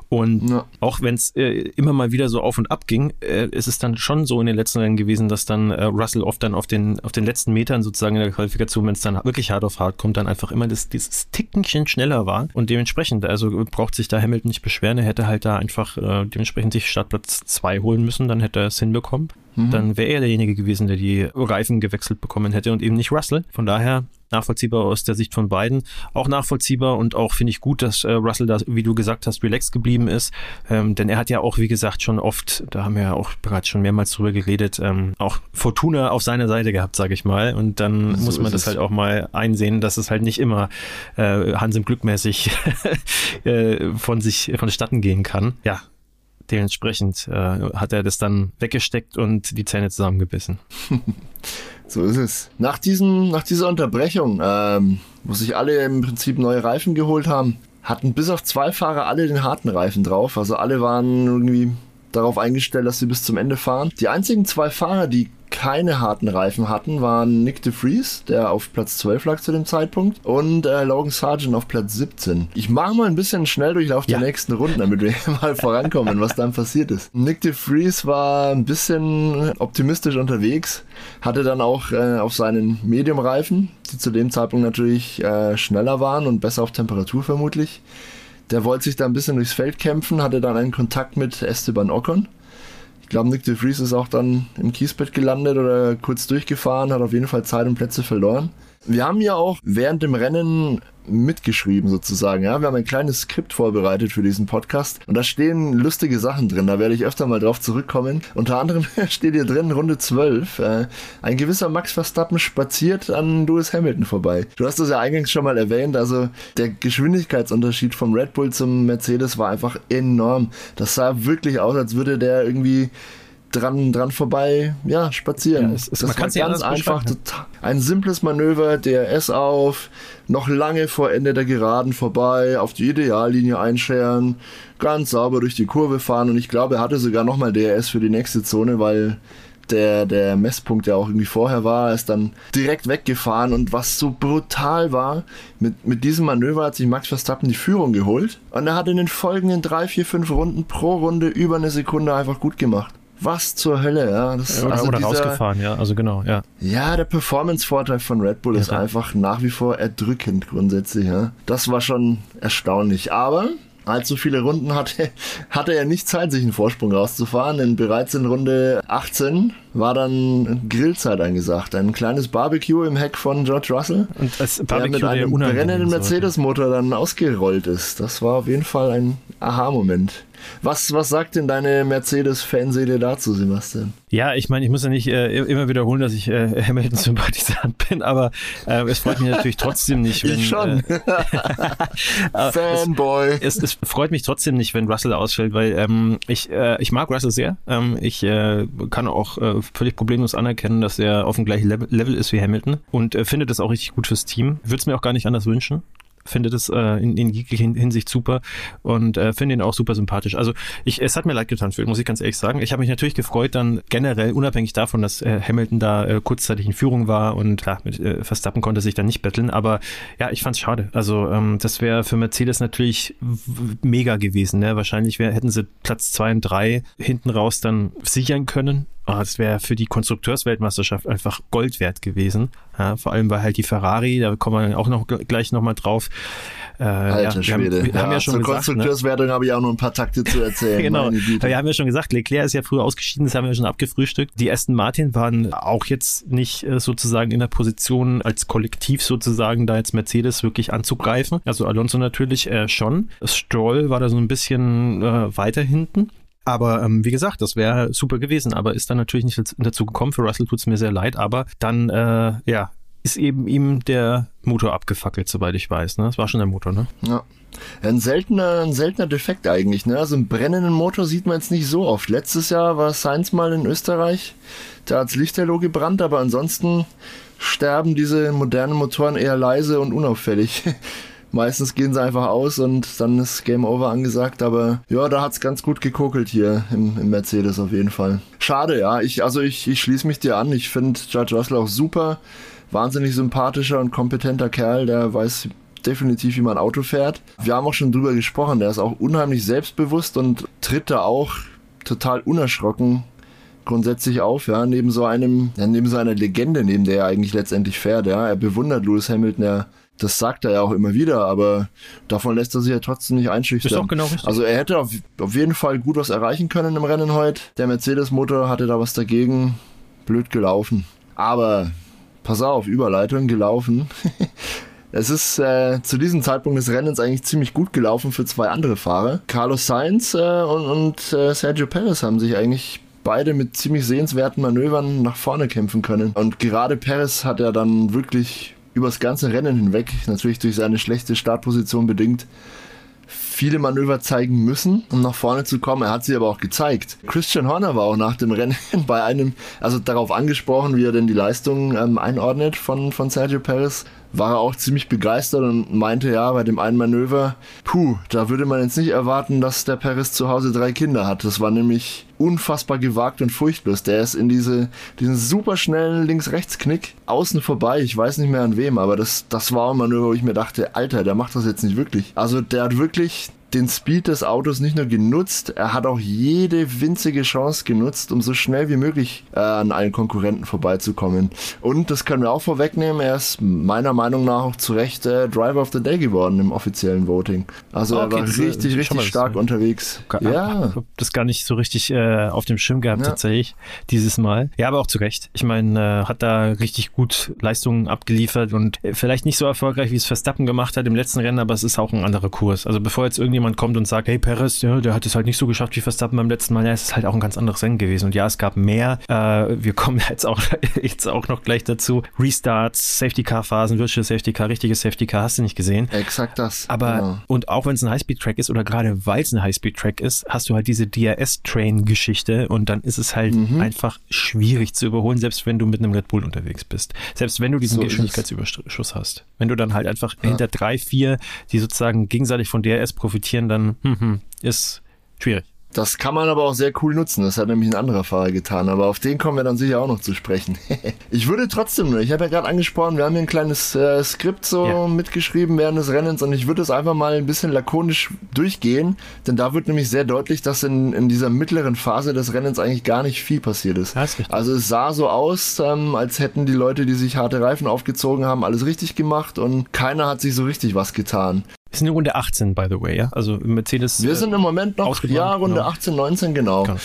Und ja. auch wenn es äh, immer mal wieder so auf und ab ging, äh, ist es dann schon so in den letzten Rennen gewesen, dass dann äh, Russell oft dann auf den, auf den letzten Metern sozusagen in der Qualifikation, wenn es dann wirklich hart auf hart kommt, dann einfach immer das, dieses Tickenchen schneller war. Und dementsprechend, also braucht sich da Hamilton nicht beschweren, er hätte halt da einfach äh, dementsprechend sich Startplatz 2 holen müssen, dann hätte er es hinbekommen. Mhm. Dann wäre er derjenige gewesen, der die Reifen gewechselt bekommen hätte und eben nicht Russell. Von daher nachvollziehbar aus der Sicht von beiden. Auch nachvollziehbar und auch finde ich gut, dass äh, Russell da, wie du gesagt hast, relaxed geblieben ist. Ähm, denn er hat ja auch, wie gesagt, schon oft, da haben wir ja auch bereits schon mehrmals drüber geredet, ähm, auch Fortuna auf seiner Seite gehabt, sage ich mal. Und dann so muss man das es. halt auch mal einsehen, dass es halt nicht immer äh, Hans im Glückmäßig äh, von sich vonstatten gehen kann. Ja, dementsprechend äh, hat er das dann weggesteckt und die Zähne zusammengebissen. So ist es. Nach, diesem, nach dieser Unterbrechung, ähm, wo sich alle im Prinzip neue Reifen geholt haben, hatten bis auf zwei Fahrer alle den harten Reifen drauf. Also alle waren irgendwie darauf eingestellt, dass sie bis zum Ende fahren. Die einzigen zwei Fahrer, die keine harten Reifen hatten, waren Nick de Vries, der auf Platz 12 lag zu dem Zeitpunkt, und äh, Logan Sargent auf Platz 17. Ich mache mal ein bisschen schnell Durchlauf ja. der nächsten Runden, damit wir mal vorankommen, was dann passiert ist. Nick de Vries war ein bisschen optimistisch unterwegs, hatte dann auch äh, auf seinen Medium-Reifen, die zu dem Zeitpunkt natürlich äh, schneller waren und besser auf Temperatur vermutlich. Der wollte sich da ein bisschen durchs Feld kämpfen, hatte dann einen Kontakt mit Esteban Ocon ich glaube, Nick de Vries ist auch dann im Kiesbett gelandet oder kurz durchgefahren, hat auf jeden Fall Zeit und Plätze verloren. Wir haben ja auch während dem Rennen mitgeschrieben sozusagen. Ja, wir haben ein kleines Skript vorbereitet für diesen Podcast und da stehen lustige Sachen drin. Da werde ich öfter mal drauf zurückkommen. Unter anderem steht hier drin Runde 12. Äh, ein gewisser Max Verstappen spaziert an Lewis Hamilton vorbei. Du hast das ja eingangs schon mal erwähnt. Also der Geschwindigkeitsunterschied vom Red Bull zum Mercedes war einfach enorm. Das sah wirklich aus, als würde der irgendwie dran, dran vorbei, ja, spazieren. Ja, es, es, das war ganz einfach, ein simples Manöver, DRS auf, noch lange vor Ende der Geraden vorbei, auf die Ideallinie einscheren, ganz sauber durch die Kurve fahren und ich glaube, er hatte sogar nochmal DRS für die nächste Zone, weil der, der Messpunkt, der auch irgendwie vorher war, ist dann direkt weggefahren und was so brutal war, mit, mit diesem Manöver hat sich Max Verstappen die Führung geholt und er hat in den folgenden drei, vier, fünf Runden pro Runde über eine Sekunde einfach gut gemacht was zur Hölle, ja. Das, oder, also oder dieser, rausgefahren, ja, also genau, ja. Ja, der Performance-Vorteil von Red Bull ja, ist einfach nach wie vor erdrückend grundsätzlich, ja. Das war schon erstaunlich, aber allzu viele Runden hatte, hatte er nicht Zeit, sich einen Vorsprung rauszufahren, denn bereits in Runde 18 war dann Grillzeit angesagt. Ein kleines Barbecue im Heck von George Russell, Und das der mit einem brennenden Mercedes-Motor dann ausgerollt ist. Das war auf jeden Fall ein Aha-Moment. Was, was sagt denn deine Mercedes-Fanseele dazu, Sebastian? Ja, ich meine, ich muss ja nicht äh, immer wiederholen, dass ich äh, Hamilton-Sympathisant bin, aber äh, es freut mich natürlich trotzdem nicht, wenn. Ich schon. Äh, Fanboy. Es, es, es, freut mich trotzdem nicht, wenn Russell ausfällt, weil ähm, ich, äh, ich mag Russell sehr. Ähm, ich äh, kann auch völlig problemlos anerkennen, dass er auf dem gleichen Level, ist wie Hamilton und finde das auch richtig gut fürs Team. Würde es mir auch gar nicht anders wünschen finde das äh, in, in jeglicher Hinsicht super und äh, finde ihn auch super sympathisch. Also ich, es hat mir leid getan, muss ich ganz ehrlich sagen. Ich habe mich natürlich gefreut, dann generell, unabhängig davon, dass äh, Hamilton da äh, kurzzeitig in Führung war und klar, mit äh, Verstappen konnte sich dann nicht betteln, aber ja, ich fand's schade. Also ähm, das wäre für Mercedes natürlich mega gewesen. Ne? Wahrscheinlich wär, hätten sie Platz zwei und drei hinten raus dann sichern können Oh, das wäre für die Konstrukteursweltmeisterschaft einfach Gold wert gewesen. Ja, vor allem, weil halt die Ferrari, da kommen wir dann auch noch gleich nochmal drauf. Äh, Alter ja, Schwede. Haben, wir ja, haben ja schon zur gesagt, Konstrukteurswertung ne? habe ich auch noch ein paar Takte zu erzählen. genau. Wir haben ja schon gesagt, Leclerc ist ja früher ausgeschieden, das haben wir schon abgefrühstückt. Die Aston Martin waren auch jetzt nicht äh, sozusagen in der Position, als Kollektiv sozusagen da jetzt Mercedes wirklich anzugreifen. Also Alonso natürlich äh, schon. Stroll war da so ein bisschen äh, weiter hinten. Aber ähm, wie gesagt, das wäre super gewesen, aber ist dann natürlich nicht dazu gekommen. Für Russell tut es mir sehr leid, aber dann, äh, ja, ist eben ihm der Motor abgefackelt, soweit ich weiß. Ne? Das war schon der Motor, ne? Ja. Ein seltener, ein seltener Defekt eigentlich. Ne? Also einen brennenden Motor sieht man jetzt nicht so oft. Letztes Jahr war Sainz mal in Österreich, da hat's Lichterloh gebrannt, aber ansonsten sterben diese modernen Motoren eher leise und unauffällig. Meistens gehen sie einfach aus und dann ist Game Over angesagt, aber ja, da hat's ganz gut gekokelt hier im, im Mercedes auf jeden Fall. Schade, ja. Ich, also ich, ich schließe mich dir an. Ich finde Judge Russell auch super Wahnsinnig sympathischer und kompetenter Kerl, der weiß definitiv, wie man Auto fährt. Wir haben auch schon drüber gesprochen, der ist auch unheimlich selbstbewusst und tritt da auch total unerschrocken grundsätzlich auf, ja, neben so einem, ja, neben so einer Legende, neben der er eigentlich letztendlich fährt, ja. Er bewundert Lewis Hamilton, er, das sagt er ja auch immer wieder, aber davon lässt er sich ja trotzdem nicht einschüchtern. Ist auch genau richtig. Also er hätte auf, auf jeden Fall gut was erreichen können im Rennen heute. Der Mercedes-Motor hatte da was dagegen. Blöd gelaufen. Aber pass auf, Überleitung gelaufen. Es ist äh, zu diesem Zeitpunkt des Rennens eigentlich ziemlich gut gelaufen für zwei andere Fahrer. Carlos Sainz äh, und, und äh, Sergio Perez haben sich eigentlich beide mit ziemlich sehenswerten Manövern nach vorne kämpfen können. Und gerade Perez hat ja dann wirklich übers ganze Rennen hinweg, natürlich durch seine schlechte Startposition bedingt, viele Manöver zeigen müssen, um nach vorne zu kommen. Er hat sie aber auch gezeigt. Christian Horner war auch nach dem Rennen bei einem, also darauf angesprochen, wie er denn die Leistung ähm, einordnet von, von Sergio Perez war er auch ziemlich begeistert und meinte ja bei dem einen Manöver, puh, da würde man jetzt nicht erwarten, dass der Paris zu Hause drei Kinder hat. Das war nämlich unfassbar gewagt und furchtlos. Der ist in diese, diesen super schnellen Links-Rechts-Knick außen vorbei. Ich weiß nicht mehr an wem, aber das, das war ein Manöver, wo ich mir dachte, Alter, der macht das jetzt nicht wirklich. Also der hat wirklich den Speed des Autos nicht nur genutzt, er hat auch jede winzige Chance genutzt, um so schnell wie möglich äh, an allen Konkurrenten vorbeizukommen. Und das können wir auch vorwegnehmen, er ist meiner Meinung nach auch zu Recht äh, Driver of the Day geworden im offiziellen Voting. Also okay, er war richtig, richtig stark unterwegs. Ja. Ich das gar nicht so richtig äh, auf dem Schirm gehabt ja. tatsächlich dieses Mal. Ja, aber auch zu Recht. Ich meine, äh, hat da richtig gut Leistungen abgeliefert und äh, vielleicht nicht so erfolgreich, wie es Verstappen gemacht hat im letzten Rennen, aber es ist auch ein anderer Kurs. Also bevor jetzt irgendjemand jemand kommt und sagt, hey Perez, ja, der hat es halt nicht so geschafft wie Verstappen beim letzten Mal, ja, es ist halt auch ein ganz anderes Rennen gewesen. Und ja, es gab mehr. Äh, wir kommen jetzt auch, jetzt auch noch gleich dazu. Restarts, Safety Car Phasen, Virtual Safety Car, richtiges Safety Car, hast du nicht gesehen. Exakt das. Aber, ja. und auch wenn es ein Highspeed-Track ist oder gerade weil es ein Highspeed-Track ist, hast du halt diese DRS-Train-Geschichte und dann ist es halt mhm. einfach schwierig zu überholen, selbst wenn du mit einem Red Bull unterwegs bist. Selbst wenn du diesen so Geschwindigkeitsüberschuss hast. Wenn du dann halt einfach ja. hinter drei, vier, die sozusagen gegenseitig von DRS profitieren, investieren, dann hm, hm, ist schwierig. Das kann man aber auch sehr cool nutzen. Das hat nämlich ein anderer Fahrer getan. Aber auf den kommen wir dann sicher auch noch zu sprechen. ich würde trotzdem nur, ich habe ja gerade angesprochen, wir haben hier ein kleines äh, Skript so ja. mitgeschrieben während des Rennens und ich würde es einfach mal ein bisschen lakonisch durchgehen, denn da wird nämlich sehr deutlich, dass in, in dieser mittleren Phase des Rennens eigentlich gar nicht viel passiert ist. ist also es sah so aus, ähm, als hätten die Leute, die sich harte Reifen aufgezogen haben, alles richtig gemacht und keiner hat sich so richtig was getan. Wir sind in Runde 18, by the way, ja? Also Mercedes. Wir sind im Moment noch, ja, Runde genau. 18, 19, genau. genau.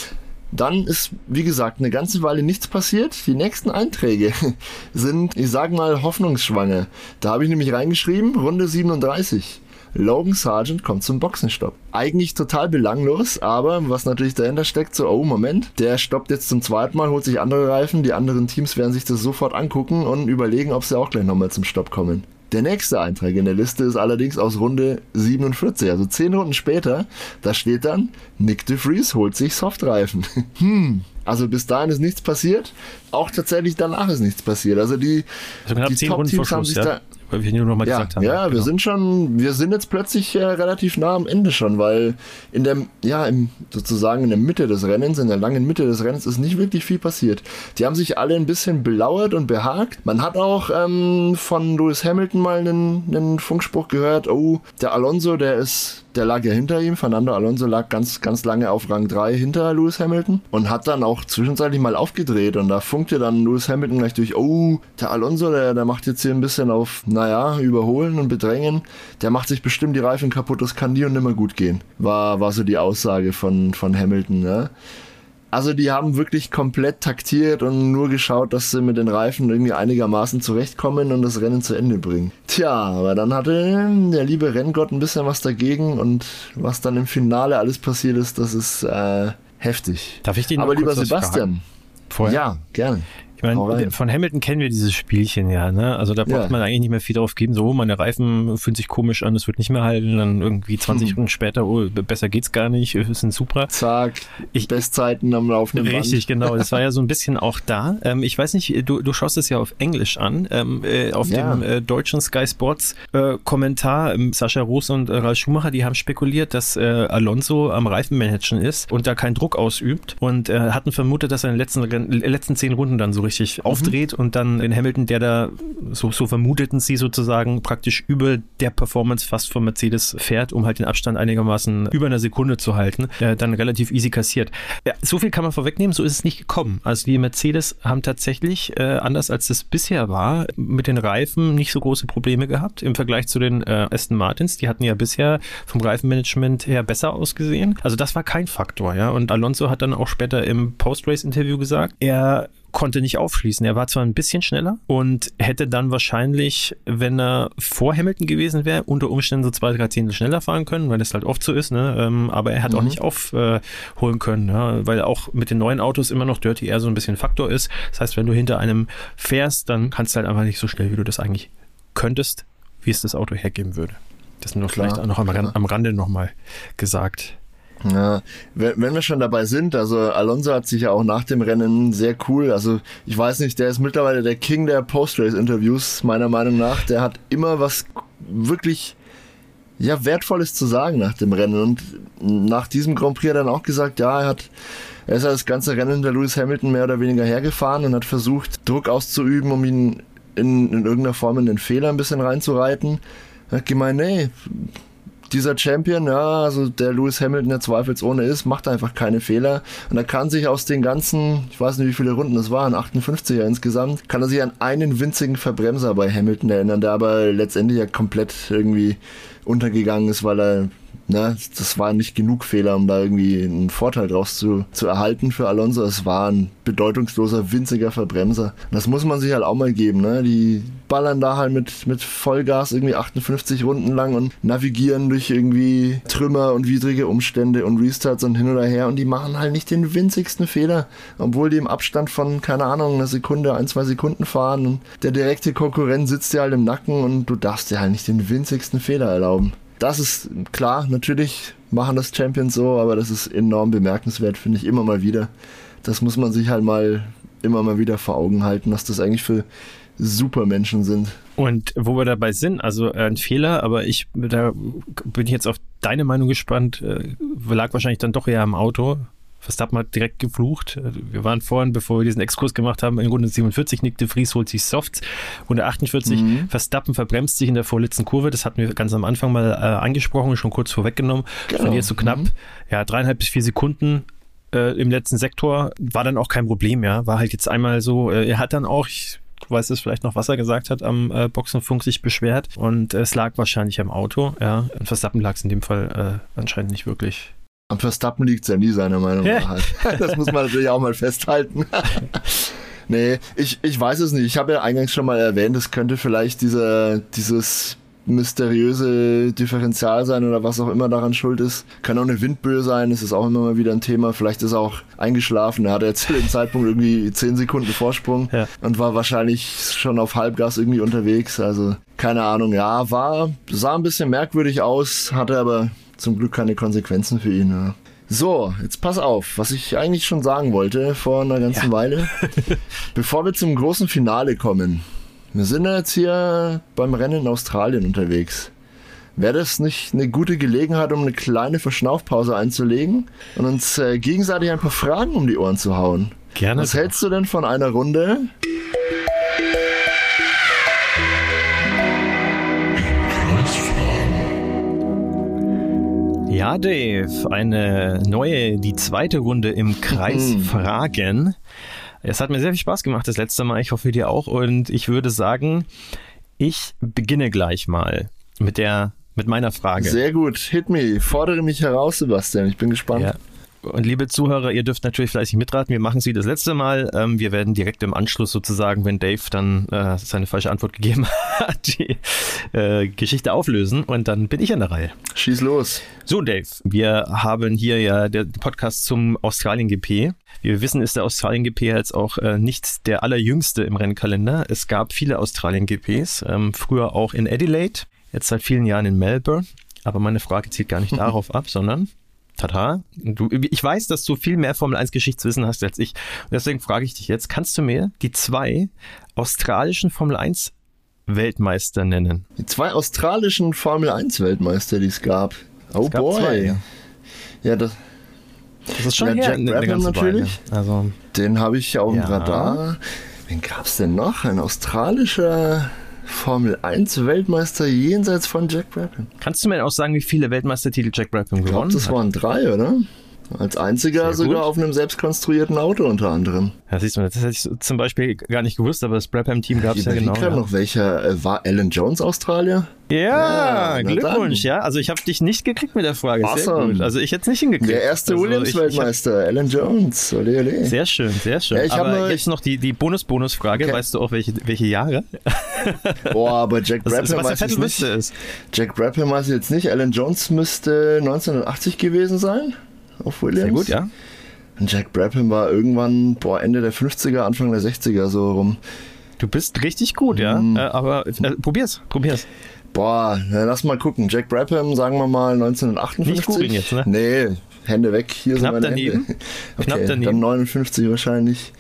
Dann ist, wie gesagt, eine ganze Weile nichts passiert. Die nächsten Einträge sind, ich sag mal, hoffnungsschwanger. Da habe ich nämlich reingeschrieben, Runde 37. Logan Sargent kommt zum Boxenstopp. Eigentlich total belanglos, aber was natürlich dahinter steckt, so, oh Moment, der stoppt jetzt zum zweiten Mal, holt sich andere Reifen, die anderen Teams werden sich das sofort angucken und überlegen, ob sie auch gleich nochmal zum Stopp kommen. Der nächste Eintrag in der Liste ist allerdings aus Runde 47, also 10 Runden später. Da steht dann, Nick de Vries holt sich Softreifen. hm, also bis dahin ist nichts passiert. Auch tatsächlich danach ist nichts passiert. Also die, also die Top-Teams haben sich ja. da weil wir nur noch mal ja, gesagt haben. Ja, genau. wir sind schon, wir sind jetzt plötzlich äh, relativ nah am Ende schon, weil in der, ja, im, sozusagen in der Mitte des Rennens, in der langen Mitte des Rennens ist nicht wirklich viel passiert. Die haben sich alle ein bisschen belauert und behagt. Man hat auch ähm, von Lewis Hamilton mal einen, einen Funkspruch gehört, oh, der Alonso, der ist der lag ja hinter ihm. Fernando Alonso lag ganz, ganz lange auf Rang 3 hinter Lewis Hamilton und hat dann auch zwischenzeitlich mal aufgedreht und da funkte dann Lewis Hamilton gleich durch, oh, der Alonso, der, der macht jetzt hier ein bisschen auf, naja, überholen und bedrängen. Der macht sich bestimmt die Reifen kaputt, das kann nie und nimmer gut gehen. War, war so die Aussage von, von Hamilton, ne? Also die haben wirklich komplett taktiert und nur geschaut, dass sie mit den Reifen irgendwie einigermaßen zurechtkommen und das Rennen zu Ende bringen. Tja, aber dann hatte der liebe Renngott ein bisschen was dagegen und was dann im Finale alles passiert ist, das ist äh, heftig. Darf ich den Aber lieber Sebastian. Vorher? Ja, gerne. Ich meine, von Hamilton kennen wir dieses Spielchen ja, ne? Also da braucht ja. man eigentlich nicht mehr viel drauf geben. So, meine Reifen fühlen sich komisch an, es wird nicht mehr halten. Dann irgendwie 20 hm. Runden später, oh, besser geht's gar nicht, wir sind super. Zack, ich, Bestzeiten am laufenden Richtig, Band. genau. Das war ja so ein bisschen auch da. Ähm, ich weiß nicht, du, du schaust es ja auf Englisch an. Ähm, äh, auf ja. dem äh, deutschen Sky Sports äh, Kommentar, ähm, Sascha Roos und äh, Ralf Schumacher, die haben spekuliert, dass äh, Alonso am Reifenmanagen ist und da keinen Druck ausübt und äh, hatten vermutet, dass er in den letzten, letzten zehn Runden dann so richtig mhm. aufdreht und dann in Hamilton, der da, so, so vermuteten sie sozusagen, praktisch über der Performance fast von Mercedes fährt, um halt den Abstand einigermaßen über einer Sekunde zu halten, äh, dann relativ easy kassiert. Ja, so viel kann man vorwegnehmen, so ist es nicht gekommen. Also die Mercedes haben tatsächlich, äh, anders als es bisher war, mit den Reifen nicht so große Probleme gehabt im Vergleich zu den äh, Aston Martins. Die hatten ja bisher vom Reifenmanagement her besser ausgesehen. Also das war kein Faktor, ja. Und Alonso hat dann auch später im Post-Race-Interview gesagt, er konnte nicht aufschließen. Er war zwar ein bisschen schneller und hätte dann wahrscheinlich, wenn er vor Hamilton gewesen wäre, unter Umständen so zwei, drei Zehntel schneller fahren können, weil das halt oft so ist, ne? Ähm, aber er hat mhm. auch nicht aufholen können, ja? weil auch mit den neuen Autos immer noch Dirty Air so ein bisschen Faktor ist. Das heißt, wenn du hinter einem fährst, dann kannst du halt einfach nicht so schnell, wie du das eigentlich könntest, wie es das Auto hergeben würde. Das nur Klar, vielleicht auch noch am, am Rande nochmal gesagt. Ja, wenn wir schon dabei sind, also Alonso hat sich ja auch nach dem Rennen sehr cool, also ich weiß nicht, der ist mittlerweile der King der Post-Race-Interviews, meiner Meinung nach. Der hat immer was wirklich ja, Wertvolles zu sagen nach dem Rennen. Und nach diesem Grand Prix hat er dann auch gesagt, ja, er hat er ist ja das ganze Rennen der Lewis Hamilton mehr oder weniger hergefahren und hat versucht, Druck auszuüben, um ihn in, in irgendeiner Form in den Fehler ein bisschen reinzureiten. Er hat gemeint, nee, dieser Champion, ja, also der Lewis Hamilton, der zweifelsohne ist, macht einfach keine Fehler. Und er kann sich aus den ganzen, ich weiß nicht, wie viele Runden es waren, 58er insgesamt, kann er sich an einen winzigen Verbremser bei Hamilton erinnern, der aber letztendlich ja komplett irgendwie untergegangen ist, weil er Ne, das war nicht genug Fehler, um da irgendwie einen Vorteil draus zu, zu erhalten für Alonso. Es war ein bedeutungsloser, winziger Verbremser. Das muss man sich halt auch mal geben. Ne? Die ballern da halt mit, mit Vollgas irgendwie 58 Runden lang und navigieren durch irgendwie Trümmer und widrige Umstände und Restarts und hin oder her und die machen halt nicht den winzigsten Fehler, obwohl die im Abstand von, keine Ahnung, einer Sekunde, ein, zwei Sekunden fahren und der direkte Konkurrent sitzt dir halt im Nacken und du darfst dir halt nicht den winzigsten Fehler erlauben das ist klar, natürlich machen das Champions so, aber das ist enorm bemerkenswert, finde ich immer mal wieder. Das muss man sich halt mal immer mal wieder vor Augen halten, was das eigentlich für Supermenschen sind. Und wo wir dabei sind, also äh, ein Fehler, aber ich, da bin jetzt auf deine Meinung gespannt, äh, lag wahrscheinlich dann doch eher am Auto, Verstappen hat direkt geflucht. Wir waren vorhin, bevor wir diesen Exkurs gemacht haben, in Runde 47 nickte Fries, holt sich Softs. Runde 48, mhm. Verstappen verbremst sich in der vorletzten Kurve. Das hatten wir ganz am Anfang mal äh, angesprochen, schon kurz vorweggenommen. Genau. Verliert so knapp, mhm. ja, dreieinhalb bis vier Sekunden äh, im letzten Sektor. War dann auch kein Problem, ja. War halt jetzt einmal so, äh, er hat dann auch, ich weiß es vielleicht noch, was er gesagt hat, am äh, Boxenfunk sich beschwert. Und es lag wahrscheinlich am Auto, ja. Und Verstappen lag es in dem Fall äh, anscheinend nicht wirklich. Am Verstappen liegt es ja nie, seiner Meinung nach. Das muss man natürlich auch mal festhalten. nee, ich, ich weiß es nicht. Ich habe ja eingangs schon mal erwähnt, es könnte vielleicht dieser, dieses mysteriöse Differential sein oder was auch immer daran schuld ist. Kann auch eine Windböe sein, das ist auch immer mal wieder ein Thema. Vielleicht ist er auch eingeschlafen. Er hatte jetzt zu dem Zeitpunkt irgendwie 10 Sekunden Vorsprung ja. und war wahrscheinlich schon auf Halbgas irgendwie unterwegs. Also keine Ahnung, ja, war, sah ein bisschen merkwürdig aus, hatte aber zum Glück keine Konsequenzen für ihn. Ja. So, jetzt pass auf, was ich eigentlich schon sagen wollte vor einer ganzen ja. Weile. Bevor wir zum großen Finale kommen. Wir sind jetzt hier beim Rennen in Australien unterwegs. Wäre das nicht eine gute Gelegenheit, um eine kleine Verschnaufpause einzulegen und uns äh, gegenseitig ein paar Fragen um die Ohren zu hauen? Gerne. Was hältst du denn von einer Runde? Ja, Dave, eine neue, die zweite Runde im Kreis mhm. Fragen. Es hat mir sehr viel Spaß gemacht das letzte Mal. Ich hoffe dir auch. Und ich würde sagen, ich beginne gleich mal mit der, mit meiner Frage. Sehr gut. Hit me. Fordere mich heraus, Sebastian. Ich bin gespannt. Ja. Und liebe Zuhörer, ihr dürft natürlich fleißig mitraten. Wir machen es wie das letzte Mal. Ähm, wir werden direkt im Anschluss sozusagen, wenn Dave dann äh, seine falsche Antwort gegeben hat, die äh, Geschichte auflösen. Und dann bin ich an der Reihe. Schieß los. So, Dave, wir haben hier ja den Podcast zum Australien-GP. Wie wir wissen, ist der Australien-GP jetzt auch äh, nicht der allerjüngste im Rennkalender. Es gab viele Australien-GPs, ähm, früher auch in Adelaide, jetzt seit vielen Jahren in Melbourne. Aber meine Frage zielt gar nicht darauf ab, sondern Tata, du, ich weiß, dass du viel mehr Formel 1 Geschichtswissen hast als ich. Und deswegen frage ich dich jetzt, kannst du mir die zwei australischen Formel 1 Weltmeister nennen? Die zwei australischen Formel 1 Weltmeister, die es gab. Oh es gab boy. Zwei, ja. ja, das, das ist schon ja, her, Jack Brabham natürlich. Also, Den habe ich ja auf dem. Radar. Wen gab's denn noch? Ein australischer Formel 1 Weltmeister jenseits von Jack Brabham. Kannst du mir auch sagen, wie viele Weltmeistertitel Jack Brabham Ich glaube, gewonnen das hat? waren drei, oder? Als einziger sogar auf einem selbstkonstruierten Auto unter anderem. Ja, siehst du, das hätte ich zum Beispiel gar nicht gewusst, aber das Brabham-Team gab es ja genau. grad Ja, noch welcher äh, war Alan Jones Australier? ja, Ja, Glückwunsch, ja. Also ich habe dich nicht gekriegt mit der Frage. Awesome. Also ich hätte es nicht hingekriegt. Der erste also ich- ich Williams-Weltmeister, Alan Jones. Ole, ole. Sehr schön, sehr schön. Ja, ich aber nur- jetzt noch die, die Bonus-Bonus-Frage. Okay. Weißt du auch, welche, welche Jahre? Boah, aber Jack Brabham weiß ich nicht. es. Jack Brabham weiß ich jetzt nicht. Alan Jones müsste 1980 gewesen sein. Auf Williams. Sehr gut, ja. Und Jack Brabham war irgendwann, boah, Ende der 50er, Anfang der 60er so rum. Du bist richtig gut, ja. Mhm. Äh, aber äh, probier's, probier's. Boah, na, lass mal gucken. Jack Brabham, sagen wir mal 1958. Nicht googeln jetzt, ne? Nee, Hände weg. Hier Knapp sind meine daneben. Hände. Knapp Okay, daneben. Dann 59 wahrscheinlich.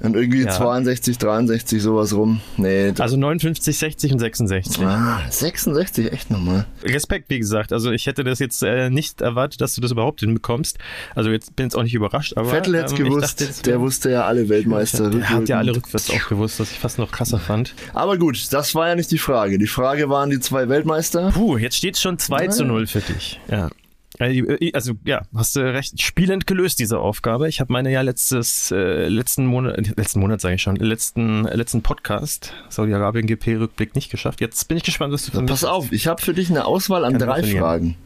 Und irgendwie Ja. 62, 63, sowas rum. Nee, Also 59, 60 und 66. ah, 66, echt nochmal. Respekt, wie gesagt. Also ich hätte das jetzt äh, nicht erwartet, dass du das überhaupt hinbekommst. Also jetzt bin jetzt auch nicht überrascht, aber Vettel hätte ähm, gewusst. dachte, der wusste ja alle Weltmeister. Der hat ja alle rückwärts auch gewusst, was ich fast noch krasser fand. Aber gut, das war ja nicht die Frage. Die Frage waren die zwei Weltmeister. Puh, jetzt steht es schon 2 zu 0 für dich. Ja. Äh, Also ja, hast du recht spielend gelöst, diese Aufgabe. Ich habe meine ja letztes, äh, letzten Monat, äh, letzten Monat sage ich schon, letzten, äh, letzten Podcast, Saudi-Arabien GP-Rückblick nicht geschafft. Jetzt bin ich gespannt, was du Pass auf, ich habe für dich eine Auswahl an drei. Fragen.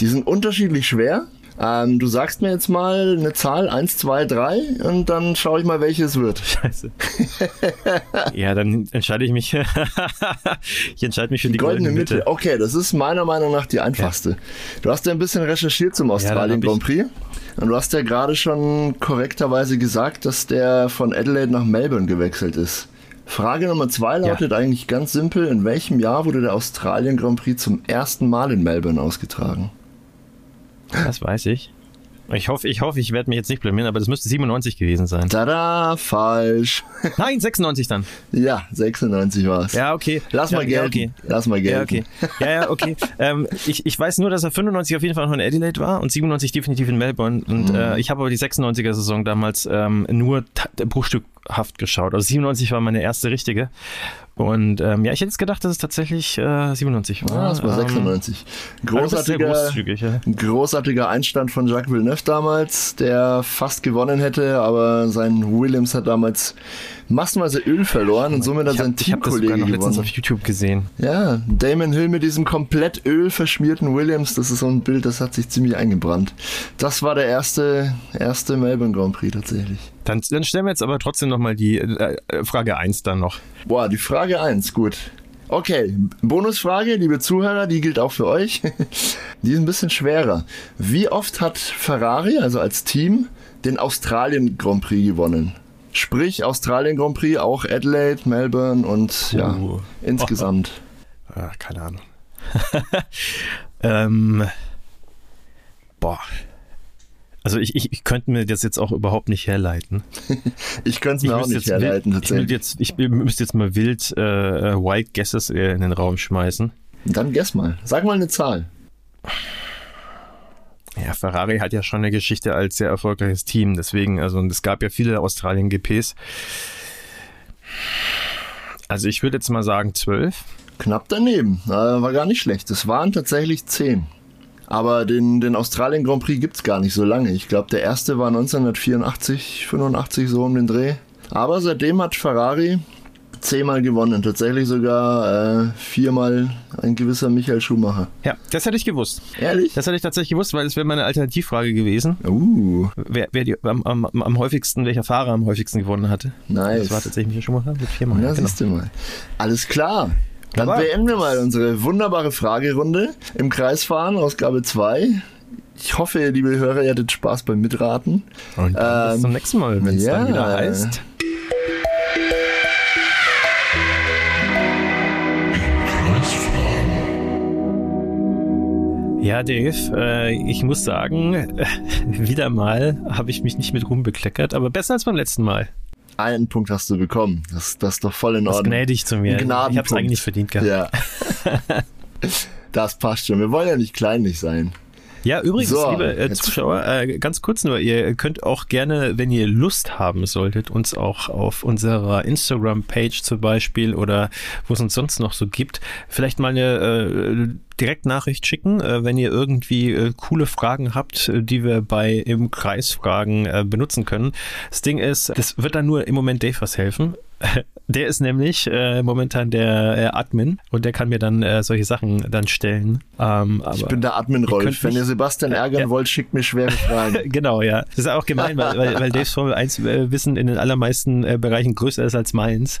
Die sind unterschiedlich schwer. Ähm, du sagst mir jetzt mal eine Zahl, 1, 2, 3 und dann schaue ich mal, welche es wird. Scheiße. ja, dann entscheide ich mich. ich entscheide mich für die, Die goldene Mitte. Okay, das ist meiner Meinung nach die einfachste. Du hast ja ein bisschen recherchiert zum Australien ich- Grand Prix. Und du hast ja gerade schon korrekterweise gesagt, dass der von Adelaide nach Melbourne gewechselt ist. Frage Nummer zwei lautet eigentlich ganz simpel. In welchem Jahr wurde der Australien Grand Prix zum ersten Mal in Melbourne ausgetragen? Das weiß ich. Ich hoffe, ich, hoffe, ich werde mich jetzt nicht blamieren, aber das müsste 97 gewesen sein. Tada, falsch. Nein, 96 dann. Ja, 96 war es. Ja, okay. Lass mal ja, gelten. Ja, okay. Lass mal Ja, gelten. okay. Ja, ja, okay. ähm, ich, ich weiß nur, dass er 95 auf jeden Fall noch in Adelaide war und 97 definitiv in Melbourne. Und Mhm. äh, ich habe aber die 96er Saison damals ähm, nur bruchstückhaft geschaut. Also 97 war meine erste richtige. Und ähm, ja, ich hätte jetzt gedacht, dass es tatsächlich äh, 97 war. Ah, das war Ähm, 96. aber du bist sehr Großartiger, ja. Großartiger Einstand von Jacques Villeneuve damals, der fast gewonnen hätte, aber sein Williams hat damals massenweise Öl verloren und somit hat Ich sein habe hab das sogar Teamkollege noch letztens gewonnen. auf YouTube gesehen. Ja, Damon Hill mit diesem komplett ölverschmierten Williams, das ist so ein Bild, das hat sich ziemlich eingebrannt. Das war der erste, erste Melbourne Grand Prix tatsächlich. Dann, dann stellen wir jetzt aber trotzdem nochmal die äh, äh, Frage 1 dann noch. Boah, die Frage 1, gut. Okay, Bonusfrage, liebe Zuhörer, die gilt auch für euch. Die ist ein bisschen schwerer. Wie oft hat Ferrari, also als Team, den Australien Grand Prix gewonnen? Sprich, Australien Grand Prix, auch Adelaide, Melbourne und ja, Uh. insgesamt. Ah, keine Ahnung. ähm, boah. Also ich, ich, ich könnte mir das jetzt auch überhaupt nicht herleiten. Ich könnte es mir auch nicht jetzt wild- herleiten, ich, jetzt, ich müsste jetzt mal wild äh, äh, Wild Guesses äh, in den Raum schmeißen. Dann guess mal. Sag mal eine Zahl. Ja, Ferrari hat ja schon eine Geschichte als sehr erfolgreiches Team, deswegen, also und es gab ja viele Australien-GPs. Also ich würde jetzt mal sagen 12. Knapp daneben. Äh, war gar nicht schlecht. Es waren tatsächlich 10. Aber den, den Australien Grand Prix gibt's gar nicht so lange. Ich glaube, der erste war 1984, 85 so um den Dreh. Aber seitdem hat Ferrari zehnmal gewonnen. Tatsächlich sogar äh, viermal ein gewisser Michael Schumacher. Ja, das hätte ich gewusst. Ehrlich? Das hätte ich tatsächlich gewusst, weil es wäre meine Alternativfrage gewesen. Uh, Wer, wer die, am, am, am häufigsten, welcher Fahrer am häufigsten gewonnen hatte. nice. Das war tatsächlich Michael Schumacher mit viermal. Ja, Ja, genau. siehst du mal. Alles klar. Dann Wunderbar. beenden wir mal unsere wunderbare Fragerunde im Kreisfahren, Ausgabe 2. Ich hoffe, liebe Hörer, ihr hattet Spaß beim Mitraten. Und dann bis Ähm, zum nächsten Mal, wenn es ja. dann wieder heißt. Ja, Dave, äh, ich muss sagen, äh, wieder mal habe ich mich nicht mit Ruhm bekleckert, aber besser als beim letzten Mal. Einen Punkt hast du bekommen. Das, das ist doch voll in Das Ordnung. gnädig zu mir. Ich habe es eigentlich verdient gehabt. Ja. das passt schon. Wir wollen ja nicht kleinlich sein. Ja, übrigens, so, liebe äh, Zuschauer, äh, ganz kurz nur, ihr könnt auch gerne, wenn ihr Lust haben solltet, uns auch auf unserer Instagram-Page zum Beispiel oder wo es uns sonst noch so gibt, vielleicht mal eine äh, Direktnachricht schicken, äh, wenn ihr irgendwie äh, coole Fragen habt, äh, die wir bei im Kreisfragen benutzen können. Das Ding ist, das wird dann nur im Moment Dave was helfen. Der ist nämlich äh, momentan der äh, Admin und der kann mir dann äh, solche Sachen dann stellen. Ähm, ich bin der Admin Rolf. Wenn ihr Sebastian ärgern wollt, schickt mir schwere Fragen. genau, ja. Das ist auch gemein, weil, weil, weil Daves Formel 1 äh, Wissen in den allermeisten äh, Bereichen größer ist als meins.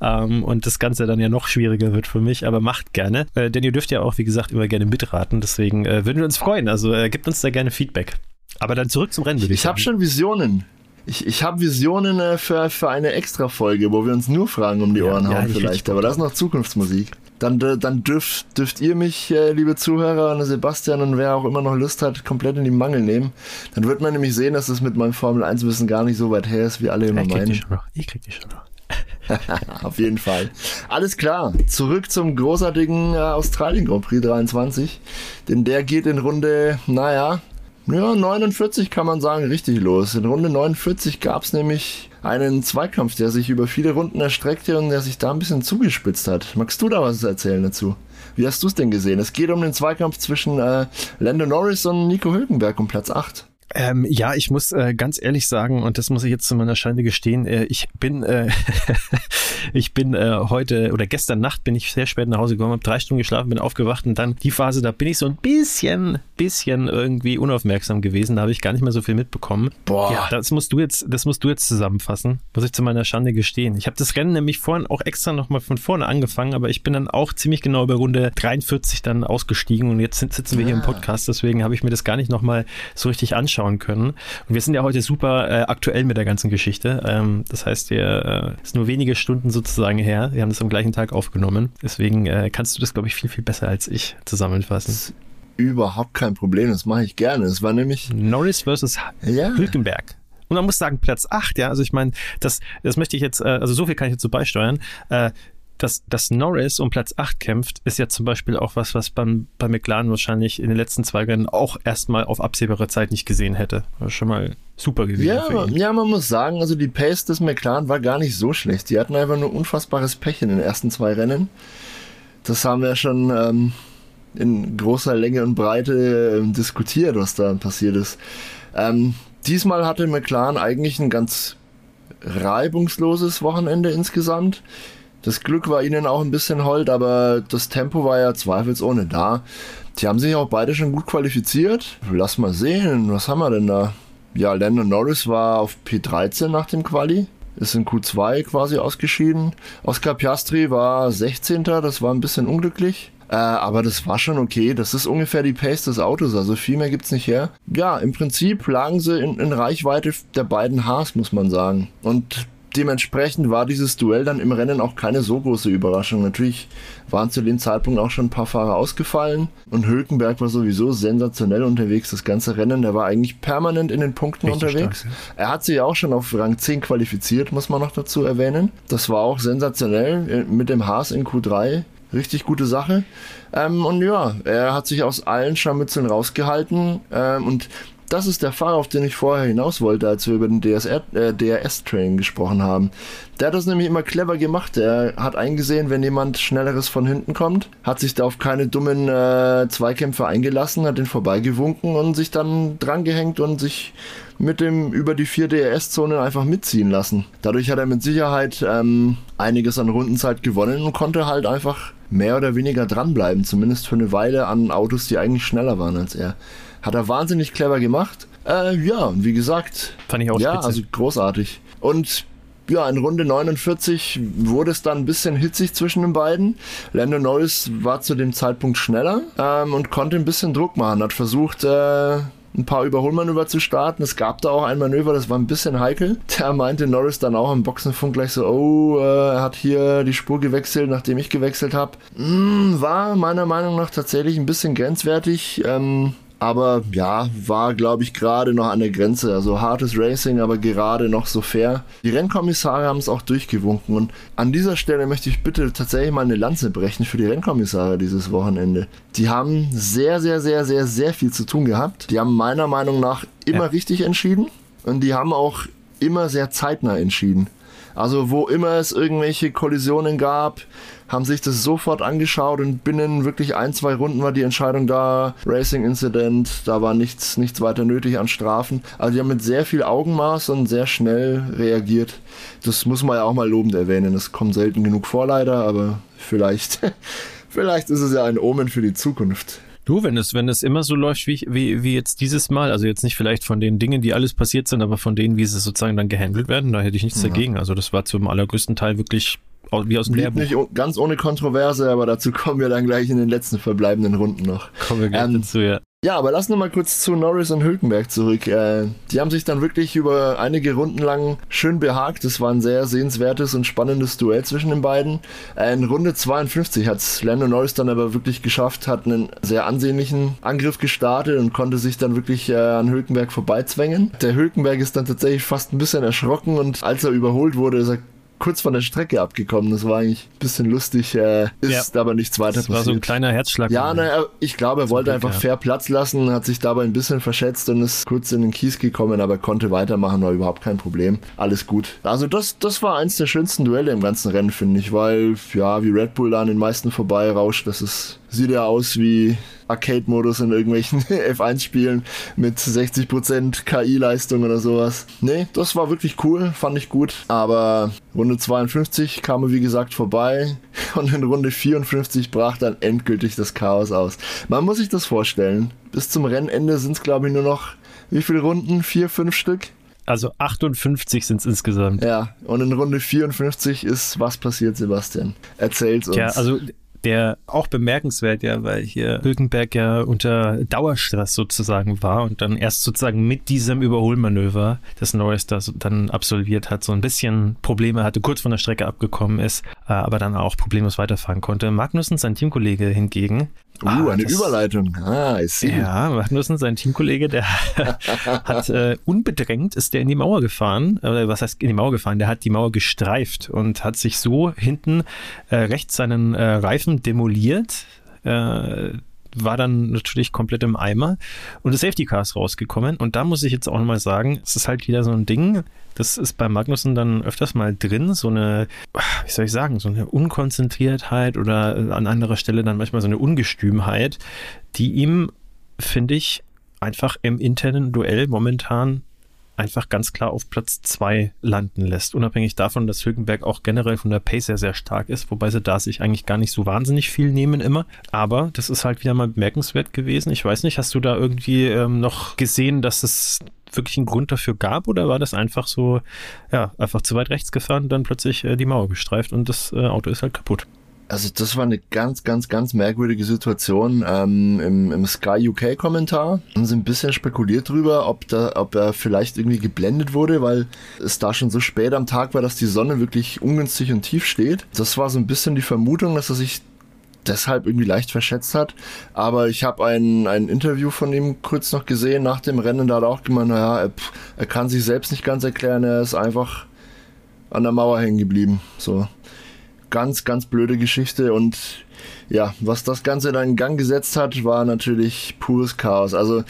Ähm, und das Ganze dann ja noch schwieriger wird für mich, aber macht gerne. Äh, denn ihr dürft ja auch, wie gesagt, immer gerne mitraten. Deswegen würden wir uns freuen. Also gebt uns da gerne Feedback. Aber dann zurück zum Rennen. Ich, ich habe schon Visionen. Ich, ich habe Visionen äh, für, für eine Extra-Folge, wo wir uns nur Fragen um die Ohren ja, hauen ja, vielleicht, aber das ist noch Zukunftsmusik. Dann, dann dürft, dürft ihr mich, äh, liebe Zuhörer, und Sebastian und wer auch immer noch Lust hat, komplett in die Mangel nehmen. Dann wird man nämlich sehen, dass es mit meinem Formel-1-Wissen gar nicht so weit her ist, wie alle immer meinen. Ich krieg die schon noch. Ich krieg die schon noch. Auf jeden Fall. Alles klar. Zurück zum großartigen äh, Australien Grand Prix 23. Denn der geht in Runde, naja, ja, 49 kann man sagen, richtig los. In Runde 49 gab es nämlich einen Zweikampf, der sich über viele Runden erstreckte und der sich da ein bisschen zugespitzt hat. Magst du da was erzählen dazu? Wie hast du es denn gesehen? Es geht um den Zweikampf zwischen äh, Lando Norris und Nico Hülkenberg um Platz 8. Ähm, ja, ich muss äh, ganz ehrlich sagen, und das muss ich jetzt zu meiner Schande gestehen, äh, ich bin, äh, ich bin äh, heute oder gestern Nacht bin ich sehr spät nach Hause gekommen, habe drei Stunden geschlafen, bin aufgewacht und dann die Phase, da bin ich so ein bisschen, bisschen irgendwie unaufmerksam gewesen, da habe ich gar nicht mehr so viel mitbekommen. Boah. Ja, das musst du jetzt, das musst du jetzt zusammenfassen, muss ich zu meiner Schande gestehen. Ich habe das Rennen nämlich vorhin auch extra nochmal von vorne angefangen, aber ich bin dann auch ziemlich genau bei Runde 43 dann ausgestiegen und jetzt sitzen wir hier im ah. Podcast, deswegen habe ich mir das gar nicht nochmal so richtig anschauen anschauen können. Und wir sind ja heute super äh, aktuell mit der ganzen Geschichte. Ähm, das heißt, wir äh, ist nur wenige Stunden sozusagen her. Wir haben das am gleichen Tag aufgenommen. Deswegen äh, kannst du das, glaube ich, viel, viel besser als ich zusammenfassen. Überhaupt kein Problem, das mache ich gerne. Es war nämlich Norris versus ja. Hülkenberg. Und man muss sagen, Platz 8, ja, also ich meine, das, das möchte ich jetzt, äh, also so viel kann ich so beisteuern. Dass, dass Norris um Platz 8 kämpft, ist ja zum Beispiel auch was, was beim, bei McLaren wahrscheinlich in den letzten zwei Rennen auch erstmal auf absehbare Zeit nicht gesehen hätte. War schon mal super gewesen. Ja, ja, man muss sagen, also die Pace des McLaren war gar nicht so schlecht. Die hatten einfach nur unfassbares Pech in den ersten zwei Rennen. Das haben wir schon ähm, in großer Länge und Breite äh, diskutiert, was da passiert ist. Ähm, diesmal hatte McLaren eigentlich ein ganz reibungsloses Wochenende insgesamt. Das Glück war ihnen auch ein bisschen hold, aber das Tempo war ja zweifelsohne da. Die haben sich auch beide schon gut qualifiziert. Lass mal sehen, was haben wir denn da? Ja, Landon Norris war auf P13 nach dem Quali. Ist in Q2 quasi ausgeschieden. Oscar Piastri war 16. Das war ein bisschen unglücklich. Äh, aber das war schon okay. Das ist ungefähr die Pace des Autos. Also viel mehr gibt's nicht her. Ja, im Prinzip lagen sie in, in Reichweite der beiden Haars, muss man sagen. Und dementsprechend war dieses Duell dann im Rennen auch keine so große Überraschung. Natürlich waren zu dem Zeitpunkt auch schon ein paar Fahrer ausgefallen und Hülkenberg war sowieso sensationell unterwegs. Das ganze Rennen, der war eigentlich permanent in den Punkten Richtig unterwegs. Stark, ja. Er hat sich auch schon auf Rang 10 qualifiziert, muss man noch dazu erwähnen. Das war auch sensationell äh, mit dem Haas in Q3. Richtig gute Sache. Ähm, und ja, er hat sich aus allen Scharmützeln rausgehalten. Ähm, und das ist der Fahrer, auf den ich vorher hinaus wollte, als wir über den äh, DRS-Train gesprochen haben. Der hat das nämlich immer clever gemacht. Er hat eingesehen, wenn jemand Schnelleres von hinten kommt, hat sich da auf keine dummen äh, Zweikämpfe eingelassen, hat den vorbeigewunken und sich dann drangehängt und sich mit dem über die vier DRS-Zonen einfach mitziehen lassen. Dadurch hat er mit Sicherheit ähm, einiges an Rundenzeit gewonnen und konnte halt einfach mehr oder weniger dranbleiben, zumindest für eine Weile an Autos, die eigentlich schneller waren als er. Hat er wahnsinnig clever gemacht. Äh, ja, und wie gesagt. Fand ich auch Ja, spitze. also großartig. Und ja, in Runde 49 wurde es dann ein bisschen hitzig zwischen den beiden. Lando Norris war zu dem Zeitpunkt schneller ähm, und konnte ein bisschen Druck machen. Hat versucht, äh, ein paar Überholmanöver zu starten. Es gab da auch ein Manöver, das war ein bisschen heikel. Da meinte Norris dann auch im Boxenfunk gleich so, oh, äh, er hat hier die Spur gewechselt, nachdem ich gewechselt habe. Mm, war meiner Meinung nach tatsächlich ein bisschen grenzwertig. Ähm, Aber ja, war, glaube ich, gerade noch an der Grenze. Also hartes Racing, aber gerade noch so fair. Die Rennkommissare haben es auch durchgewunken. Und an dieser Stelle möchte ich bitte tatsächlich mal eine Lanze brechen für die Rennkommissare dieses Wochenende. Die haben sehr, sehr, sehr, sehr, sehr viel zu tun gehabt. Die haben meiner Meinung nach immer ja. richtig entschieden. Und die haben auch immer sehr zeitnah entschieden. Also wo immer es irgendwelche Kollisionen gab, haben sich das sofort angeschaut und binnen wirklich ein, zwei Runden war die Entscheidung da, Racing Incident, da war nichts, nichts weiter nötig an Strafen. Also die haben mit sehr viel Augenmaß und sehr schnell reagiert. Das muss man ja auch mal lobend erwähnen. Das kommt selten genug vor leider, aber vielleicht, vielleicht ist es ja ein Omen für die Zukunft. Du, wenn es, wenn es immer so läuft wie, wie, wie jetzt dieses Mal, also jetzt nicht vielleicht von den Dingen, die alles passiert sind, aber von denen, wie sie sozusagen dann gehandelt werden, da hätte ich nichts ja. dagegen. Also das war zum allergrößten Teil wirklich wie aus dem Lehrbuch. Nicht ganz ohne Kontroverse, aber dazu kommen wir dann gleich in den letzten verbleibenden Runden noch. Kommen wir gleich ähm, dazu, ja. Ja, aber lass noch mal kurz zu Norris und Hülkenberg zurück. Äh, die haben sich dann wirklich über einige Runden lang schön behagt. Es war ein sehr sehenswertes und spannendes Duell zwischen den beiden. Äh, in Runde 52 hat Lando Norris dann aber wirklich geschafft, hat einen sehr ansehnlichen Angriff gestartet und konnte sich dann wirklich äh, an Hülkenberg vorbeizwängen. Der Hülkenberg ist dann tatsächlich fast ein bisschen erschrocken und als er überholt wurde, ist er kurz von der Strecke abgekommen. Das war eigentlich ein bisschen lustig, äh, ist ja. aber nichts weiter das passiert. war so ein kleiner Herzschlag. Ja, na, ich glaube, er wollte einfach fair Platz lassen, hat sich dabei ein bisschen verschätzt und ist kurz in den Kies gekommen, aber konnte weitermachen, war überhaupt kein Problem. Alles gut. Also das, das war eins der schönsten Duelle im ganzen Rennen, finde ich, weil, ja, wie Red Bull da an den meisten vorbei rauscht, das ist sieht ja aus wie Arcade-Modus in irgendwelchen F1-Spielen mit 60% KI-Leistung oder sowas. Nee, das war wirklich cool, fand ich gut. Aber Runde 52 kam er wie gesagt vorbei und in Runde 54 brach dann endgültig das Chaos aus. Man muss sich das vorstellen. Bis zum Rennende sind es glaube ich nur noch wie viele Runden? Vier, fünf Stück? Also 58 sind es insgesamt. Ja, und in Runde 54 ist was passiert, Sebastian? Erzähl's uns. Ja, also der auch bemerkenswert, ja, weil hier Hülkenberg ja unter Dauerstress sozusagen war und dann erst sozusagen mit diesem Überholmanöver, das Norris das dann absolviert hat, so ein bisschen Probleme hatte, kurz von der Strecke abgekommen ist, äh, aber dann auch problemlos weiterfahren konnte. Magnussen, sein Teamkollege hingegen, Uh, ah, eine Überleitung. Ah, ich sehe. Ja, Magnussen, sein Teamkollege, der hat äh, unbedrängt ist der in die Mauer gefahren. Äh, was heißt in die Mauer gefahren? Der hat die Mauer gestreift und hat sich so hinten äh, rechts seinen äh, Reifen demoliert. Äh, war dann natürlich komplett im Eimer und das Safety Car ist rausgekommen. Und da muss ich jetzt auch nochmal sagen, es ist halt wieder so ein Ding, das ist bei Magnussen dann öfters mal drin, so eine, wie soll ich sagen, so eine Unkonzentriertheit oder an anderer Stelle dann manchmal so eine Ungestümheit, die ihm, finde ich, einfach im internen Duell momentan einfach ganz klar auf Platz 2 landen lässt. Unabhängig davon, dass Hülkenberg auch generell von der Pace sehr, sehr stark ist, wobei sie da sich eigentlich gar nicht so wahnsinnig viel nehmen immer. Aber das ist halt wieder mal bemerkenswert gewesen. Ich weiß nicht, hast du da irgendwie ähm, noch gesehen, dass es wirklich einen Grund dafür gab oder war das einfach so, ja, einfach zu weit rechts gefahren, dann plötzlich äh, die Mauer gestreift und das äh, Auto ist halt kaputt? Also das war eine ganz, ganz, ganz merkwürdige Situation. Ähm, im, Im Sky UK Kommentar haben sie ein bisschen spekuliert drüber, ob, da, ob er vielleicht irgendwie geblendet wurde, weil es da schon so spät am Tag war, dass die Sonne wirklich ungünstig und tief steht. Das war so ein bisschen die Vermutung, dass er sich deshalb irgendwie leicht verschätzt hat. Aber ich habe ein, ein Interview von ihm kurz noch gesehen nach dem Rennen. Da hat er auch gemeint, naja, er, er kann sich selbst nicht ganz erklären. Er ist einfach an der Mauer hängen geblieben. So ganz, ganz blöde Geschichte und ja, was das Ganze dann in Gang gesetzt hat, war natürlich pures Chaos. Also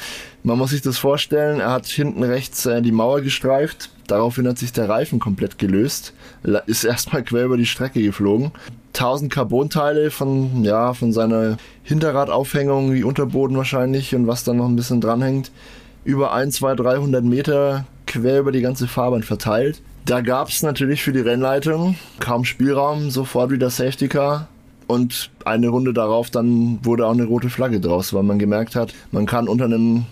man muss sich das vorstellen, er hat hinten rechts äh, die Mauer gestreift, daraufhin hat sich der Reifen komplett gelöst, ist erstmal quer über die Strecke geflogen. 1000 Carbonteile von, ja, von seiner Hinterradaufhängung, wie Unterboden wahrscheinlich und was dann noch ein bisschen dranhängt, über 1, 2, 300 Meter quer über die ganze Fahrbahn verteilt. Da gab es natürlich für die Rennleitung kaum Spielraum, sofort wieder Safety Car. Und eine Runde darauf dann wurde auch eine rote Flagge draus, weil man gemerkt hat, man kann unter einem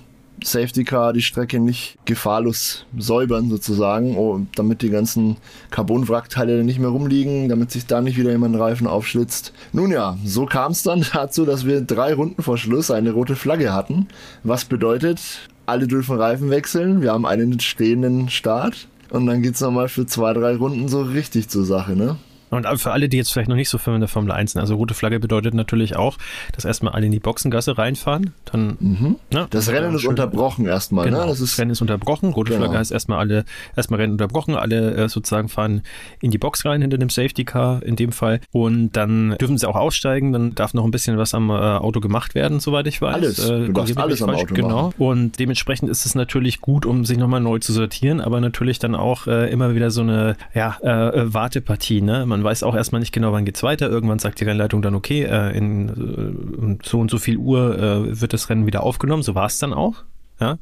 Safety Car die Strecke nicht gefahrlos säubern sozusagen, oh, damit die ganzen Carbon-Wrackteile nicht mehr rumliegen, damit sich da nicht wieder jemand Reifen aufschlitzt. Nun ja, so kam es dann dazu, dass wir drei Runden vor Schluss eine rote Flagge hatten, was bedeutet, alle dürfen Reifen wechseln, wir haben einen stehenden Start und dann geht's nochmal für zwei, drei Runden so richtig zur Sache, ne? Und für alle, die jetzt vielleicht noch nicht so firm in der Formel 1 sind, also rote Flagge bedeutet natürlich auch, dass erstmal alle in die Boxengasse reinfahren. Dann, mhm. ne, das Rennen ist unterbrochen erstmal. Ne? Genau, ne? das, ist Rennen ist unterbrochen. Rote genau. Flagge heißt erstmal alle, erstmal Rennen unterbrochen. Alle äh, sozusagen fahren in die Box rein hinter dem Safety Car in dem Fall. Und dann dürfen sie auch aussteigen. Dann darf noch ein bisschen was am äh, Auto gemacht werden, soweit ich weiß. Alles. Äh, du darfst alles am Auto Genau. Machen. Und dementsprechend ist es natürlich gut, um sich nochmal neu zu sortieren, aber natürlich dann auch äh, immer wieder so eine ja, äh, Wartepartie. Ne? Man weiß auch erstmal nicht genau, wann geht's weiter. Irgendwann sagt die Rennleitung dann, okay, äh, in äh, so und so viel Uhr äh, wird das Rennen wieder aufgenommen. So war es dann auch. Ja?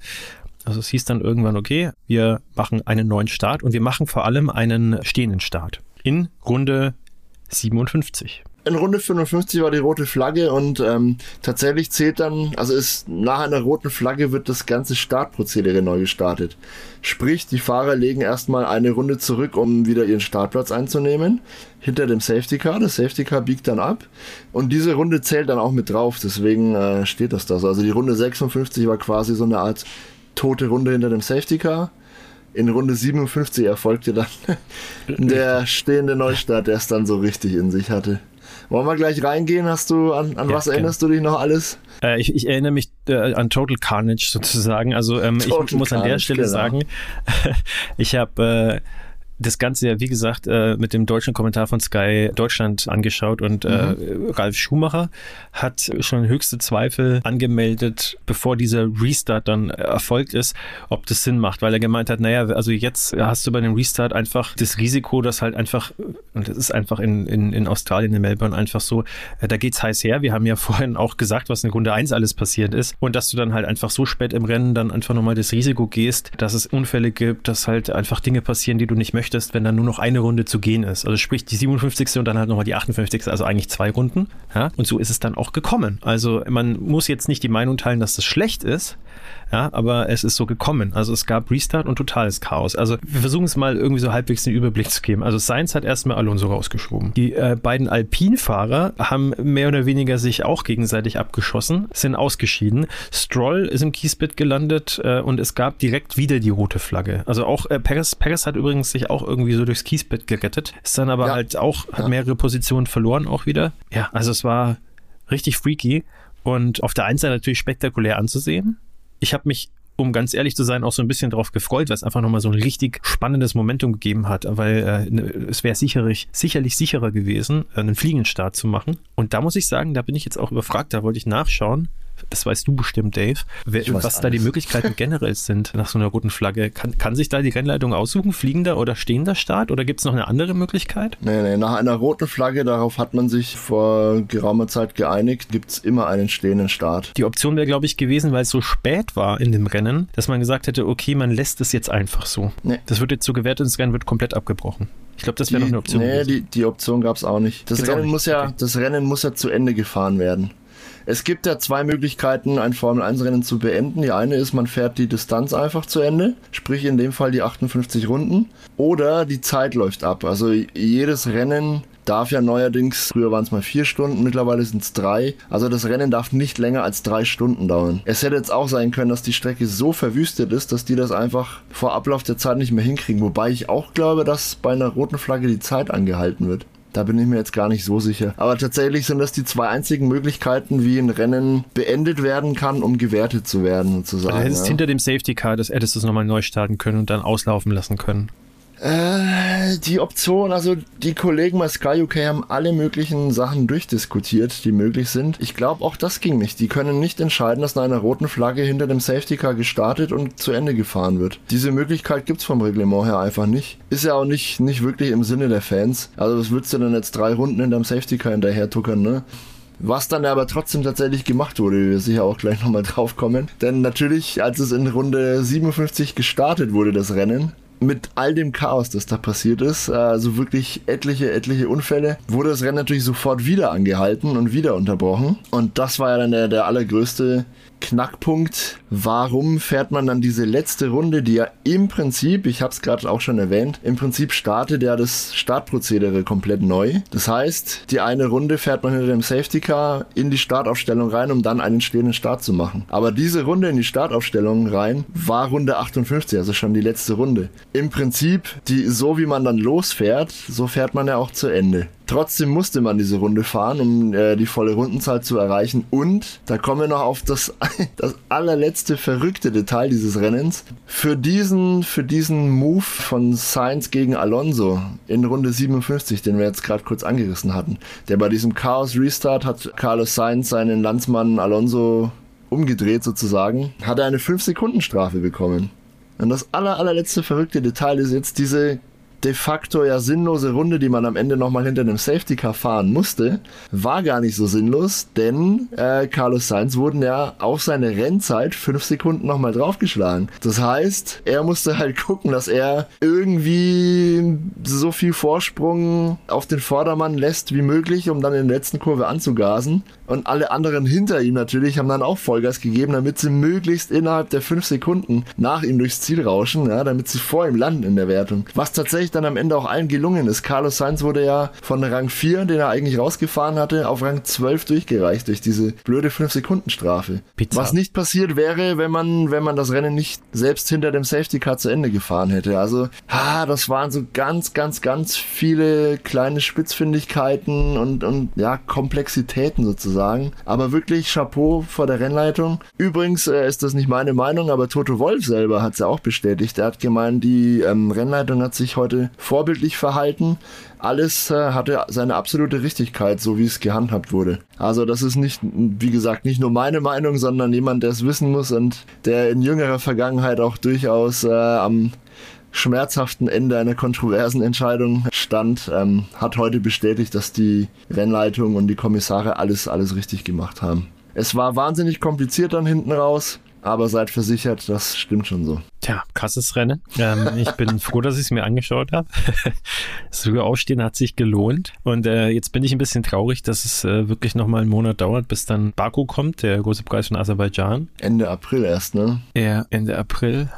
Also es hieß dann irgendwann, okay, wir machen einen neuen Start und wir machen vor allem einen stehenden Start in Runde 57 in Runde 55 war die rote Flagge und ähm, tatsächlich zählt dann, also ist nach einer roten Flagge wird das ganze Startprozedere neu gestartet. Sprich, die Fahrer legen erstmal eine Runde zurück, um wieder ihren Startplatz einzunehmen, hinter dem Safety Car. Das Safety Car biegt dann ab und diese Runde zählt dann auch mit drauf, deswegen äh, steht das da so. Also die Runde 56 war quasi so eine Art tote Runde hinter dem Safety Car in Runde 57 erfolgte dann der stehende Neustart, der es dann so richtig in sich hatte. Wollen wir gleich reingehen? Hast du an, an ja, was erinnerst du dich noch alles? Äh, ich, ich, erinnere mich äh, an Total Carnage sozusagen. Also ähm, ich muss an der Stelle genau. sagen, ich habe äh, das Ganze ja, wie gesagt, äh, mit dem deutschen Kommentar von Sky Deutschland angeschaut und äh, mhm. Ralf Schumacher hat schon höchste Zweifel angemeldet, bevor dieser Restart dann erfolgt ist, ob das Sinn macht, weil er gemeint hat, naja, also jetzt hast du bei dem Restart einfach das Risiko, dass halt einfach, und das ist einfach in, in, in Australien, in Melbourne einfach so, äh, da geht's heiß her. Wir haben ja vorhin auch gesagt, was in Runde 1 alles passiert ist und dass du dann halt einfach so spät im Rennen dann einfach nochmal das Risiko gehst, dass es Unfälle gibt, dass halt einfach Dinge passieren, die du nicht möchtest möchtest, wenn dann nur noch eine Runde zu gehen ist. Also sprich die 57. und dann halt nochmal die 58. Also eigentlich zwei Runden. Ja? Und so ist es dann auch gekommen. Also man muss jetzt nicht die Meinung teilen, dass das schlecht ist, ja, aber es ist so gekommen. Also es gab Restart und totales Chaos. Also wir versuchen es mal irgendwie so halbwegs den Überblick zu geben. Also Sainz hat erstmal Alonso rausgeschoben. Die äh, beiden Alpin-Fahrer haben mehr oder weniger sich auch gegenseitig abgeschossen, sind ausgeschieden. Stroll ist im Kiesbett gelandet äh, und es gab direkt wieder die rote Flagge. Also auch äh, Perez, Perez hat übrigens sich auch irgendwie so durchs Kiesbett gerettet, ist dann aber ja. halt auch, hat ja. mehrere Positionen verloren auch wieder. Ja, also es war richtig freaky und auf der einen Seite natürlich spektakulär anzusehen ich habe mich um ganz ehrlich zu sein, auch so ein bisschen darauf gefreut, weil es einfach nochmal so ein richtig spannendes Momentum gegeben hat, weil äh, ne, es wäre sicherlich, sicherlich sicherer gewesen, einen Fliegenstart zu machen. Und da muss ich sagen, da bin ich jetzt auch überfragt, da wollte ich nachschauen, das weißt du bestimmt, Dave, was alles. da die Möglichkeiten generell sind nach so einer roten Flagge. Kann, kann sich da die Rennleitung aussuchen, fliegender oder stehender Start oder gibt es noch eine andere Möglichkeit? Nee, nee, nach einer roten Flagge, darauf hat man sich vor geraumer Zeit geeinigt, gibt es immer einen stehenden Start. Die Option wäre, glaube ich, gewesen, weil es so spät war in dem Rennen, dass man gesagt hätte, okay, man lässt es jetzt einfach so. Nee. Das wird jetzt so gewertet und das Rennen wird komplett abgebrochen. Ich glaube, das wäre noch eine Option. Nee, die, die Option gab es auch nicht. Das Rennen, nicht. Muss ja, okay. das Rennen muss ja zu Ende gefahren werden. Es gibt ja zwei Möglichkeiten, ein Formel-1-Rennen zu beenden. Die eine ist, man fährt die Distanz einfach zu Ende, sprich in dem Fall die 58 Runden. Oder die Zeit läuft ab. Also jedes Rennen darf ja neuerdings, früher waren es mal vier Stunden, mittlerweile sind es drei. Also das Rennen darf nicht länger als drei Stunden dauern. Es hätte jetzt auch sein können, dass die Strecke so verwüstet ist, dass die das einfach vor Ablauf der Zeit nicht mehr hinkriegen. Wobei ich auch glaube, dass bei einer roten Flagge die Zeit angehalten wird. Da bin ich mir jetzt gar nicht so sicher. Aber tatsächlich sind das die zwei einzigen Möglichkeiten, wie ein Rennen beendet werden kann, um gewertet zu werden, sozusagen. Also hättest ja. hinter dem Safety Car, das hättest du es nochmal neu starten können und dann auslaufen lassen können. Äh, die Option, also die Kollegen bei Sky UK haben alle möglichen Sachen durchdiskutiert, die möglich sind. Ich glaube, auch das ging nicht. Die können nicht entscheiden, dass nach einer roten Flagge hinter dem Safety Car gestartet und zu Ende gefahren wird. Diese Möglichkeit gibt's vom Reglement her einfach nicht. Ist ja auch nicht, nicht wirklich im Sinne der Fans. Also was würdest du denn jetzt drei Runden hinterm Safety Car hinterher tuckern, ne? Was dann aber trotzdem tatsächlich gemacht wurde, wir sicher auch gleich nochmal drauf kommen. Denn natürlich, als es in Runde 57 gestartet wurde, das Rennen, mit all dem Chaos, das da passiert ist, also wirklich etliche, etliche Unfälle, wurde das Rennen natürlich sofort wieder angehalten und wieder unterbrochen. Und das war ja dann der, der allergrößte Knackpunkt, warum fährt man dann diese letzte Runde, die ja im Prinzip, ich habe es gerade auch schon erwähnt, im Prinzip startet ja das Startprozedere komplett neu. Das heißt, die eine Runde fährt man hinter dem Safety Car in die Startaufstellung rein, um dann einen stehenden Start zu machen. Aber diese Runde in die Startaufstellung rein war Runde 58, also schon die letzte Runde. im Prinzip, die, so wie man dann losfährt, so fährt man ja auch zu Ende. Trotzdem musste man diese Runde fahren, um äh, die volle Rundenzahl zu erreichen. Und da kommen wir noch auf das, das allerletzte verrückte Detail dieses Rennens. Für diesen, für diesen Move von Sainz gegen Alonso in Runde 57, den wir jetzt gerade kurz angerissen hatten, der bei diesem Chaos Restart hat Carlos Sainz seinen Landsmann Alonso umgedreht sozusagen, hat er eine 5-Sekunden-Strafe bekommen. Und das aller, allerletzte verrückte Detail ist jetzt diese de facto ja sinnlose Runde, die man am Ende nochmal hinter einem Safety Car fahren musste, war gar nicht so sinnlos, denn äh, Carlos Sainz wurden ja auf seine Rennzeit fünf Sekunden nochmal draufgeschlagen. Das heißt, er musste halt gucken, dass er irgendwie so viel Vorsprung auf den Vordermann lässt wie möglich, um dann in der letzten Kurve anzugasen. Und alle anderen hinter ihm natürlich haben dann auch Vollgas gegeben, damit sie möglichst innerhalb der fünf Sekunden nach ihm durchs Ziel rauschen, ja, damit sie vor ihm landen in der Wertung. Was tatsächlich dann am Ende auch allen gelungen ist. Carlos Sainz wurde ja von Rang 4, den er eigentlich rausgefahren hatte, auf Rang 12 durchgereicht durch diese blöde 5-Sekunden-Strafe. Was nicht passiert wäre, wenn man, wenn man das Rennen nicht selbst hinter dem Safety Car zu Ende gefahren hätte. Also, ha, das waren so ganz, ganz, ganz viele kleine Spitzfindigkeiten und, und ja, Komplexitäten sozusagen sagen. Aber wirklich Chapeau vor der Rennleitung. Übrigens äh, ist das nicht meine Meinung, aber Toto Wolf selber hat es ja auch bestätigt. Er hat gemeint, die ähm, Rennleitung hat sich heute vorbildlich verhalten alles äh, hatte seine absolute Richtigkeit, so wie es gehandhabt wurde. Also das ist nicht, wie gesagt, nicht nur meine Meinung, sondern jemand, der es wissen muss und der in jüngerer Vergangenheit auch durchaus äh, am schmerzhaften Ende einer kontroversen Entscheidung stand, ähm, hat heute bestätigt, dass die Rennleitung und die Kommissare alles, alles richtig gemacht haben. Es war wahnsinnig kompliziert dann hinten raus, aber seid versichert, das stimmt schon so. Tja, krasses Rennen. Ähm, ich bin froh, dass ich es mir angeschaut habe. das frühe Aufstehen hat sich gelohnt. Und äh, jetzt bin ich ein bisschen traurig, dass es äh, wirklich nochmal einen Monat dauert, bis dann Baku kommt, der große Preis von Aserbaidschan. Ende April erst, ne? Ja, Ende April.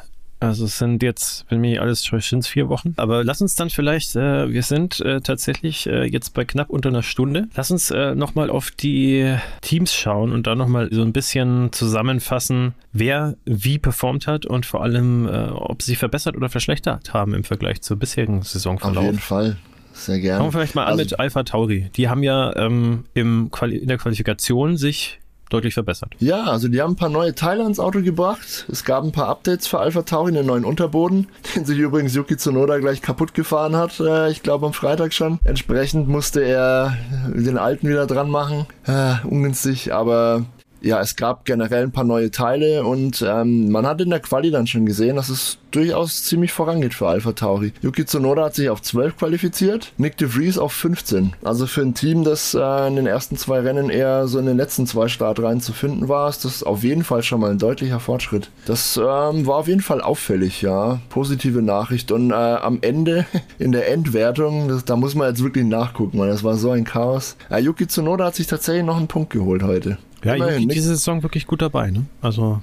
Also es sind jetzt, wenn mich alles täuscht, sind es vier Wochen. Aber lass uns dann vielleicht, äh, wir sind äh, tatsächlich äh, jetzt bei knapp unter einer Stunde. Lass uns äh, nochmal auf die Teams schauen und da nochmal so ein bisschen zusammenfassen, wer wie performt hat und vor allem, äh, ob sie verbessert oder verschlechtert haben im Vergleich zur bisherigen Saisonverlauf. Auf jeden Fall. Sehr gerne. Fangen wir vielleicht mal an also, mit Alpha Tauri. Die haben ja ähm, im Quali in der Qualifikation sich deutlich verbessert. Ja, also die haben ein paar neue Teile ans Auto gebracht. Es gab ein paar Updates für Alpha Tauri, den neuen Unterboden, den sich übrigens Yuki Tsunoda gleich kaputt gefahren hat, äh, ich glaube am Freitag schon. Entsprechend musste er den alten wieder dran machen. Äh, ungünstig, aber ja, es gab generell ein paar neue Teile und ähm, man hat in der Quali dann schon gesehen, dass es durchaus ziemlich vorangeht für Alpha Tauri. Yuki Tsunoda hat sich auf 12 qualifiziert, Nick de Vries auf 15. Also für ein Team, das äh, in den ersten zwei Rennen eher so in den letzten zwei Startreihen zu finden war, ist das auf jeden Fall schon mal ein deutlicher Fortschritt. Das ähm, war auf jeden Fall auffällig, ja. Positive Nachricht. Und äh, am Ende, in der Endwertung, das, da muss man jetzt wirklich nachgucken, weil das war so ein Chaos. Äh, Yuki Tsunoda hat sich tatsächlich noch einen Punkt geholt heute. Ja, Immerhin, Yuki diese Saison wirklich gut dabei, ne? Also.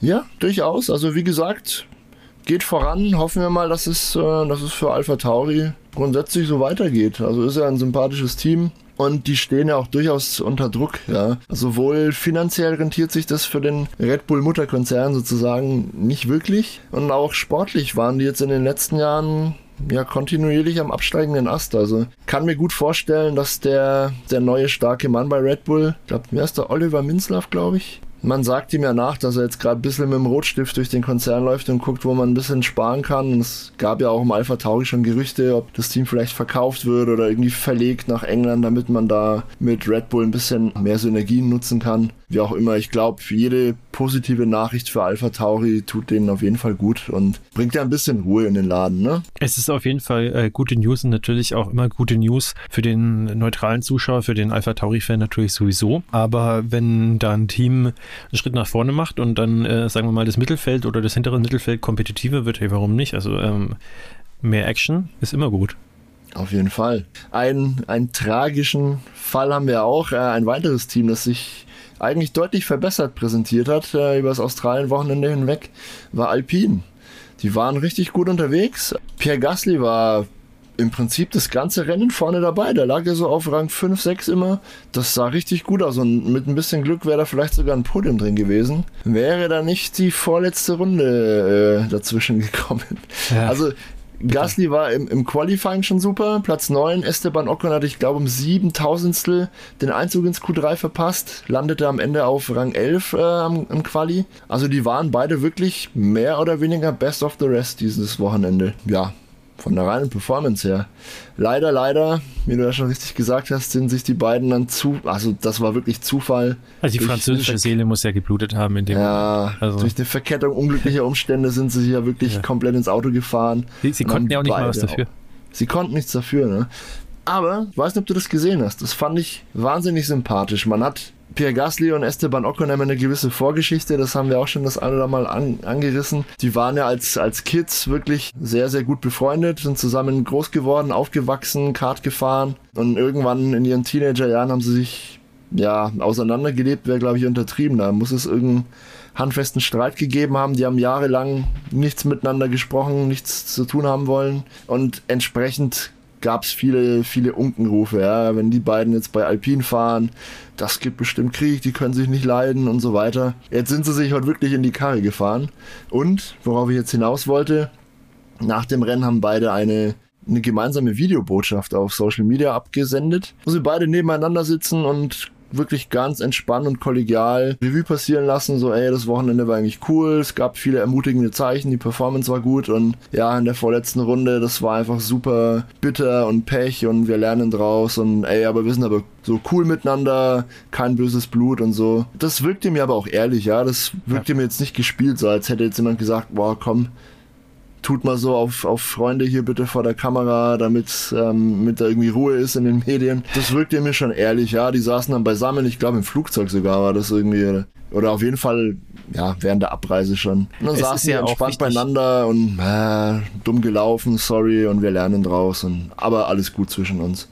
Ja, durchaus. Also wie gesagt, geht voran. Hoffen wir mal, dass es, äh, dass es für Alpha Tauri grundsätzlich so weitergeht. Also ist ja ein sympathisches Team. Und die stehen ja auch durchaus unter Druck, ja. Sowohl finanziell rentiert sich das für den Red Bull Mutterkonzern sozusagen nicht wirklich. Und auch sportlich waren die jetzt in den letzten Jahren ja kontinuierlich am absteigenden Ast. Also kann mir gut vorstellen, dass der, der neue starke Mann bei Red Bull, ich glaube, wer ist der Oliver Minzlaff, glaube ich, man sagt ihm ja nach, dass er jetzt gerade ein bisschen mit dem Rotstift durch den Konzern läuft und guckt, wo man ein bisschen sparen kann. Und es gab ja auch im Alpha Tauri schon Gerüchte, ob das Team vielleicht verkauft wird oder irgendwie verlegt nach England, damit man da mit Red Bull ein bisschen mehr Synergien nutzen kann. Wie auch immer, ich glaube, jede positive Nachricht für Alpha Tauri tut denen auf jeden Fall gut und bringt ja ein bisschen Ruhe in den Laden, ne? Es ist auf jeden Fall äh, gute News und natürlich auch immer gute News für den neutralen Zuschauer, für den Alpha Tauri-Fan natürlich sowieso. Aber wenn da ein Team einen Schritt nach vorne macht und dann, äh, sagen wir mal, das Mittelfeld oder das hintere Mittelfeld kompetitiver wird, hey, warum nicht? Also ähm, mehr Action ist immer gut. Auf jeden Fall. Ein, einen tragischen Fall haben wir auch. Äh, ein weiteres Team, das sich eigentlich deutlich verbessert präsentiert hat äh, über das Australien-Wochenende hinweg, war Alpine. Die waren richtig gut unterwegs. Pierre Gasly war im Prinzip das ganze Rennen vorne dabei. Der lag ja so auf Rang 5, 6 immer. Das sah richtig gut aus und mit ein bisschen Glück wäre da vielleicht sogar ein Podium drin gewesen. Wäre da nicht die vorletzte Runde äh, dazwischen gekommen. Ja. Also Gasly war im, im Qualifying schon super, Platz 9. Esteban Ocon hatte, ich glaube, um 7000 den Einzug ins Q3 verpasst, landete am Ende auf Rang 11 äh, am Quali. Also die waren beide wirklich mehr oder weniger best of the rest dieses Wochenende. Ja, von der reinen Performance her. Leider, leider, wie du ja schon richtig gesagt hast, sind sich die beiden dann zu, also das war wirklich Zufall. Also die französische Seele muss ja geblutet haben in dem Ja, also. durch eine Verkettung unglücklicher Umstände sind sie ja wirklich ja. komplett ins Auto gefahren. Sie, sie konnten ja auch nicht mal was dafür. Sie konnten nichts dafür, ne? Aber, ich weiß nicht, ob du das gesehen hast, das fand ich wahnsinnig sympathisch. Man hat Pierre Gasly und Esteban Ocon haben eine gewisse Vorgeschichte, das haben wir auch schon das eine oder Mal an, angerissen. Die waren ja als, als Kids wirklich sehr, sehr gut befreundet, sind zusammen groß geworden, aufgewachsen, Kart gefahren und irgendwann in ihren Teenagerjahren haben sie sich ja auseinandergelebt, wäre glaube ich untertrieben. Da muss es irgendeinen handfesten Streit gegeben haben. Die haben jahrelang nichts miteinander gesprochen, nichts zu tun haben wollen und entsprechend gab es viele, viele Unkenrufe. Ja. Wenn die beiden jetzt bei Alpine fahren, das gibt bestimmt Krieg, die können sich nicht leiden und so weiter. Jetzt sind sie sich heute wirklich in die Karre gefahren. Und, worauf ich jetzt hinaus wollte, nach dem Rennen haben beide eine, eine gemeinsame Videobotschaft auf Social Media abgesendet, wo sie beide nebeneinander sitzen und wirklich ganz entspannt und kollegial Revue passieren lassen. So, ey, das Wochenende war eigentlich cool. Es gab viele ermutigende Zeichen. Die Performance war gut. Und ja, in der vorletzten Runde, das war einfach super bitter und Pech und wir lernen draus. Und ey, aber wir sind aber so cool miteinander, kein böses Blut und so. Das wirkte mir aber auch ehrlich, ja. Das wirkte ja. mir jetzt nicht gespielt, so als hätte jetzt jemand gesagt, boah, komm, tut mal so auf, auf Freunde hier bitte vor der Kamera, damit ähm, mit da irgendwie Ruhe ist in den Medien. Das wirkte mir schon ehrlich, ja. Die saßen dann beisammen, ich glaube im Flugzeug sogar war das irgendwie. Oder auf jeden Fall, ja, während der Abreise schon. Und dann es saßen ja entspannt beieinander und äh, dumm gelaufen, sorry, und wir lernen draus. Und, aber alles gut zwischen uns.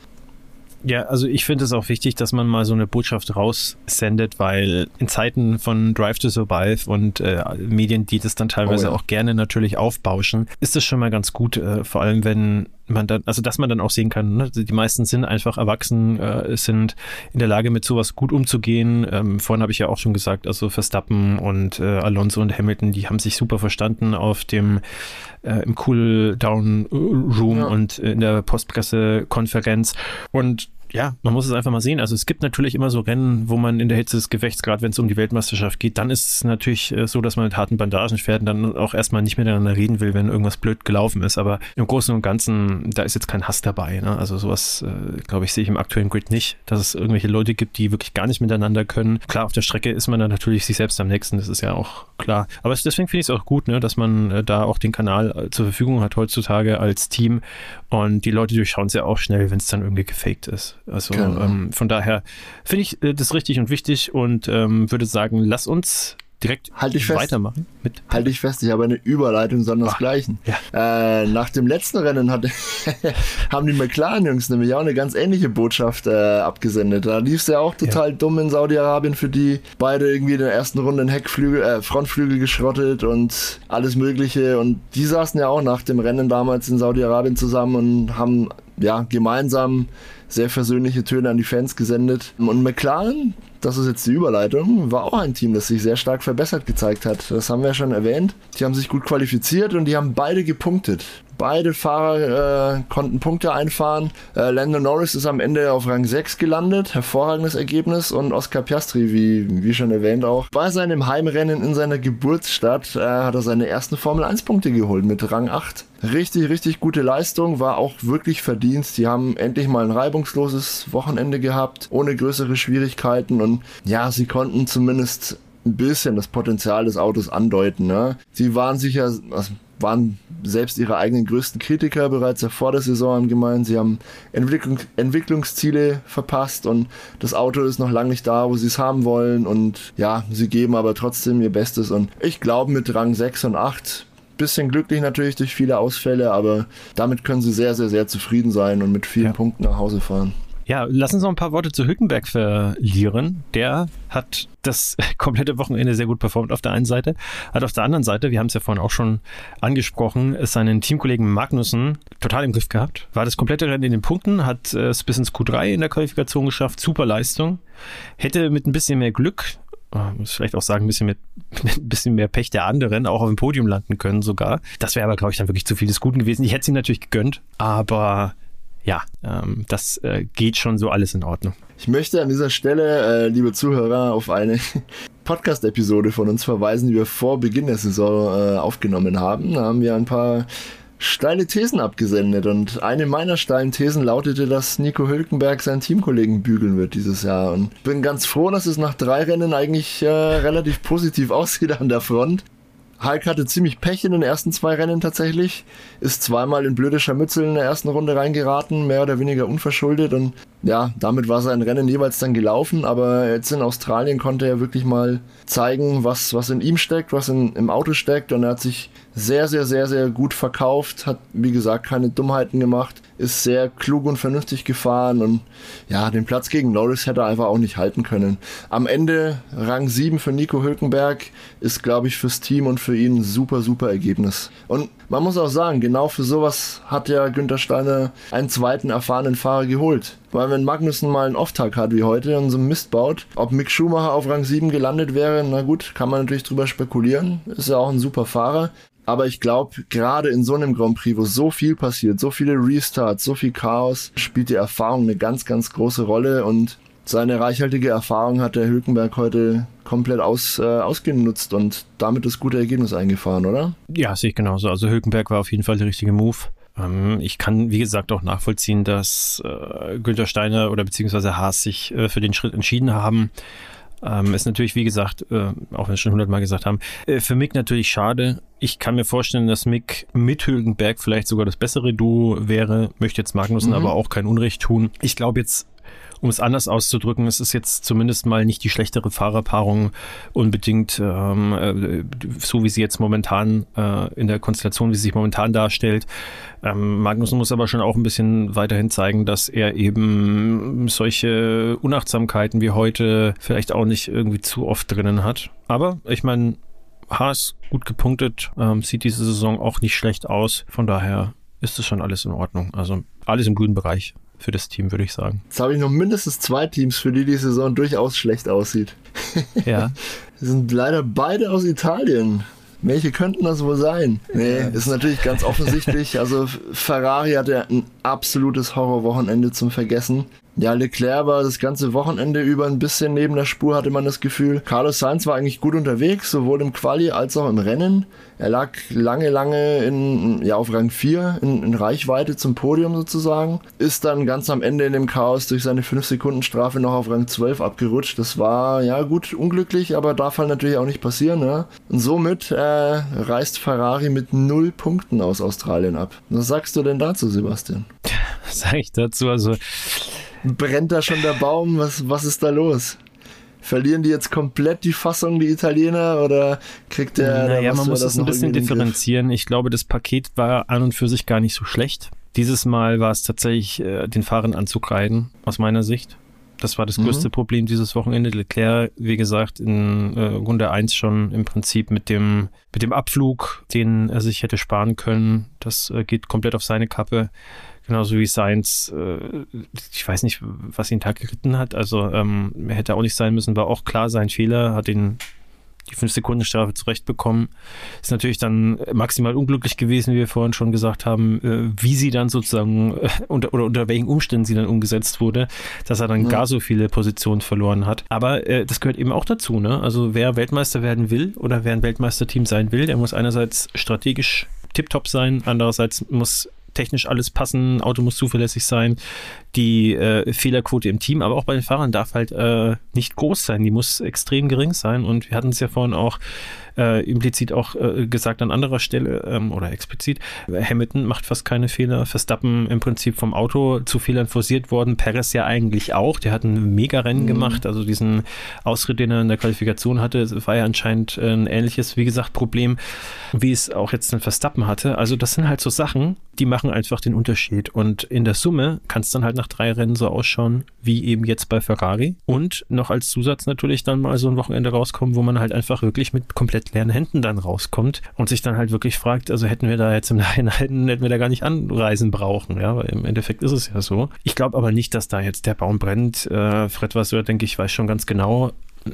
Ja, also ich finde es auch wichtig, dass man mal so eine Botschaft raussendet, weil in Zeiten von Drive to Survive und äh, Medien, die das dann teilweise oh ja. auch gerne natürlich aufbauschen, ist das schon mal ganz gut, äh, vor allem wenn man dann, also dass man dann auch sehen kann, ne? die meisten sind einfach erwachsen, äh, sind in der Lage, mit sowas gut umzugehen. Ähm, vorhin habe ich ja auch schon gesagt, also Verstappen und äh, Alonso und Hamilton, die haben sich super verstanden auf dem äh, im Cool-Down-Room ja. und in der Postpressekonferenz. Und ja, man muss es einfach mal sehen. Also es gibt natürlich immer so Rennen, wo man in der Hitze des Gefechts, gerade wenn es um die Weltmeisterschaft geht, dann ist es natürlich äh, so, dass man mit harten Bandagen fährt und dann auch erstmal nicht miteinander reden will, wenn irgendwas blöd gelaufen ist. Aber im Großen und Ganzen, da ist jetzt kein Hass dabei. Ne? Also sowas, äh, glaube ich, sehe ich im aktuellen Grid nicht, dass es irgendwelche Leute gibt, die wirklich gar nicht miteinander können. Klar, auf der Strecke ist man dann natürlich sich selbst am nächsten, das ist ja auch klar. Aber deswegen finde ich es auch gut, ne, dass man äh, da auch den Kanal zur Verfügung hat heutzutage als Team und die Leute durchschauen es ja auch schnell, wenn es dann irgendwie gefaked ist. Also genau. ähm, von daher finde ich äh, das richtig und wichtig und ähm, würde sagen, lass uns direkt halt ich weitermachen. Mit halt ich fest, ich habe eine Überleitung sondersgleichen. Ja. Äh, nach dem letzten Rennen hat, haben die McLaren-Jungs nämlich auch eine ganz ähnliche Botschaft äh, abgesendet. Da lief es ja auch total ja. dumm in Saudi-Arabien für die. Beide irgendwie in der ersten Runde den Heckflügel, äh, Frontflügel geschrottet und alles Mögliche. Und die saßen ja auch nach dem Rennen damals in Saudi-Arabien zusammen und haben ja gemeinsam sehr versöhnliche Töne an die Fans gesendet. Und McLaren, das ist jetzt die Überleitung, war auch ein Team, das sich sehr stark verbessert gezeigt hat. Das haben wir ja schon erwähnt. Die haben sich gut qualifiziert und die haben beide gepunktet. Beide Fahrer äh, konnten Punkte einfahren. Äh, Lando Norris ist am Ende auf Rang 6 gelandet. Hervorragendes Ergebnis. Und Oscar Piastri, wie, wie schon erwähnt auch, bei seinem Heimrennen in seiner Geburtsstadt äh, hat er seine ersten Formel 1 Punkte geholt mit Rang 8. Richtig, richtig gute Leistung, war auch wirklich Verdienst. Die haben endlich mal ein reibungsloses Wochenende gehabt, ohne größere Schwierigkeiten. Und ja, sie konnten zumindest ein bisschen das Potenzial des Autos andeuten. Ne? Sie waren sicher, also waren selbst ihre eigenen größten Kritiker bereits vor der Saison haben gemeint, sie haben Entwicklung, Entwicklungsziele verpasst und das Auto ist noch lange nicht da, wo sie es haben wollen und ja, sie geben aber trotzdem ihr Bestes und ich glaube mit Rang 6 und 8 bisschen glücklich natürlich durch viele Ausfälle, aber damit können sie sehr, sehr, sehr zufrieden sein und mit vielen ja. Punkten nach Hause fahren. Ja, lass uns noch ein paar Worte zu Hülkenberg verlieren. Der hat das komplette Wochenende sehr gut performt auf der einen Seite, hat auf der anderen Seite, wir haben es ja vorhin auch schon angesprochen, seinen Teamkollegen Magnussen total im Griff gehabt. War das komplette Rennen in den Punkten, hat es bis ins Q3 in der Qualifikation geschafft, super Leistung. Hätte mit ein bisschen mehr Glück äh, muss vielleicht auch sagen, ein bisschen, mit, mit ein bisschen mehr Pech der anderen auch auf dem Podium landen können sogar. Das wäre aber, glaube ich, dann wirklich zu viel des Guten gewesen. Ich hätte es ihm natürlich gegönnt, aber ja, ähm, das äh, geht schon so alles in Ordnung. Ich möchte an dieser Stelle, äh, liebe Zuhörer, auf eine Podcast-Episode von uns verweisen, die wir vor Beginn der Saison äh, aufgenommen haben. Da haben wir ein paar steile Thesen abgesendet und eine meiner steilen Thesen lautete, dass Nico Hülkenberg seinen Teamkollegen bügeln wird dieses Jahr und bin ganz froh, dass es nach drei Rennen eigentlich äh, relativ positiv aussieht an der Front. Hulk hatte ziemlich Pech in den ersten zwei Rennen tatsächlich, ist zweimal in blöde Scharmützel in der ersten Runde reingeraten, mehr oder weniger unverschuldet. Und ja, damit war sein Rennen jeweils dann gelaufen, aber jetzt in Australien konnte er wirklich mal zeigen, was, was in ihm steckt, was in, im Auto steckt. Und er hat sich sehr, sehr, sehr, sehr gut verkauft, hat wie gesagt keine Dummheiten gemacht, ist sehr klug und vernünftig gefahren und ja, den Platz gegen Norris hätte er einfach auch nicht halten können. Am Ende Rang 7 für Nico Hülkenberg ist, glaube ich, fürs Team und für ihn ein super, super Ergebnis. Und man muss auch sagen, genau für sowas hat ja Günther Steiner einen zweiten erfahrenen Fahrer geholt. Weil wenn Magnussen mal einen Off-Tag hat wie heute und so einen Mist baut, ob Mick Schumacher auf Rang 7 gelandet wäre, na gut, kann man natürlich drüber spekulieren. Ist ja auch ein super Fahrer. Aber ich glaube, gerade in so einem Grand Prix, wo so viel passiert, so viele Restarts, so viel Chaos, spielt die Erfahrung eine ganz, ganz große Rolle und seine reichhaltige Erfahrung hat der Hülkenberg heute komplett aus, äh, ausgenutzt und damit das gute Ergebnis eingefahren, oder? Ja, sehe ich genauso. Also Hülkenberg war auf jeden Fall der richtige Move. Ähm, ich kann, wie gesagt, auch nachvollziehen, dass äh, Günther Steiner oder beziehungsweise Haas sich äh, für den Schritt entschieden haben. Ähm, ist natürlich, wie gesagt, äh, auch wenn wir es schon hundertmal gesagt haben, äh, für Mick natürlich schade. Ich kann mir vorstellen, dass Mick mit Hülkenberg vielleicht sogar das bessere Duo wäre. Möchte jetzt Magnussen mhm. aber auch kein Unrecht tun. Ich glaube jetzt, um es anders auszudrücken, es ist jetzt zumindest mal nicht die schlechtere Fahrerpaarung unbedingt, ähm, äh, so wie sie jetzt momentan äh, in der Konstellation, wie sie sich momentan darstellt. Ähm, Magnussen muss aber schon auch ein bisschen weiterhin zeigen, dass er eben solche Unachtsamkeiten wie heute vielleicht auch nicht irgendwie zu oft drinnen hat. Aber ich meine, Haas gut gepunktet, ähm, sieht diese Saison auch nicht schlecht aus. Von daher ist es schon alles in Ordnung. Also alles im grünen Bereich für das Team, würde ich sagen. Jetzt habe ich noch mindestens zwei Teams, für die die Saison durchaus schlecht aussieht. Ja. sind leider beide aus Italien. Welche könnten das wohl sein? Nee, ist natürlich ganz offensichtlich. Also Ferrari hatte ein absolutes Horrorwochenende zum Vergessen. Ja, Leclerc war das ganze Wochenende über ein bisschen neben der Spur, hatte man das Gefühl. Carlos Sainz war eigentlich gut unterwegs, sowohl im Quali als auch im Rennen. Er lag lange, lange in, ja, auf Rang 4 in, in Reichweite zum Podium sozusagen. Ist dann ganz am Ende in dem Chaos durch seine 5-Sekunden-Strafe noch auf Rang 12 abgerutscht. Das war, ja, gut, unglücklich, aber darf halt natürlich auch nicht passieren, ne? Und somit äh, reist Ferrari mit null Punkten aus Australien ab. Was sagst du denn dazu, Sebastian? Was sag ich dazu? Also, brennt da schon der Baum? Was, was ist da los? Verlieren die jetzt komplett die Fassung, die Italiener, oder kriegt der. Naja, man muss das ein bisschen differenzieren. Ich glaube, das Paket war an und für sich gar nicht so schlecht. Dieses Mal war es tatsächlich, äh, den Fahrern anzukreiden, aus meiner Sicht. Das war das mhm. größte Problem dieses Wochenende. Leclerc, wie gesagt, in äh, Runde 1 schon im Prinzip mit dem, mit dem Abflug, den er sich hätte sparen können. Das äh, geht komplett auf seine Kappe. Genauso wie Sainz, äh, ich weiß nicht, was ihn Tag geritten hat. Also ähm, er hätte auch nicht sein müssen, war auch klar sein Fehler, hat ihn die 5-Sekunden-Strafe zurechtbekommen. Ist natürlich dann maximal unglücklich gewesen, wie wir vorhin schon gesagt haben, äh, wie sie dann sozusagen äh, unter, oder unter welchen Umständen sie dann umgesetzt wurde, dass er dann ja. gar so viele Positionen verloren hat. Aber äh, das gehört eben auch dazu. Ne? Also wer Weltmeister werden will oder wer ein Weltmeisterteam sein will, der muss einerseits strategisch tiptop sein, andererseits muss technisch alles passen, Auto muss zuverlässig sein, die äh, Fehlerquote im Team, aber auch bei den Fahrern darf halt äh, nicht groß sein, die muss extrem gering sein. Und wir hatten es ja vorhin auch äh, implizit auch äh, gesagt an anderer Stelle ähm, oder explizit, Hamilton macht fast keine Fehler, Verstappen im Prinzip vom Auto zu Fehlern forciert worden, Perez ja eigentlich auch, der hat ein Mega-Rennen mhm. gemacht, also diesen Ausritt, den er in der Qualifikation hatte, war ja anscheinend ein ähnliches, wie gesagt, Problem, wie es auch jetzt ein Verstappen hatte, also das sind halt so Sachen, die machen einfach den Unterschied. Und in der Summe kann es dann halt nach drei Rennen so ausschauen, wie eben jetzt bei Ferrari. Und noch als Zusatz natürlich dann mal so ein Wochenende rauskommen, wo man halt einfach wirklich mit komplett leeren Händen dann rauskommt und sich dann halt wirklich fragt, also hätten wir da jetzt im Nachhinein, hätten wir da gar nicht anreisen brauchen, ja, weil im Endeffekt ist es ja so. Ich glaube aber nicht, dass da jetzt der Baum brennt. Äh, Fred Vasseur, denke ich, weiß schon ganz genau,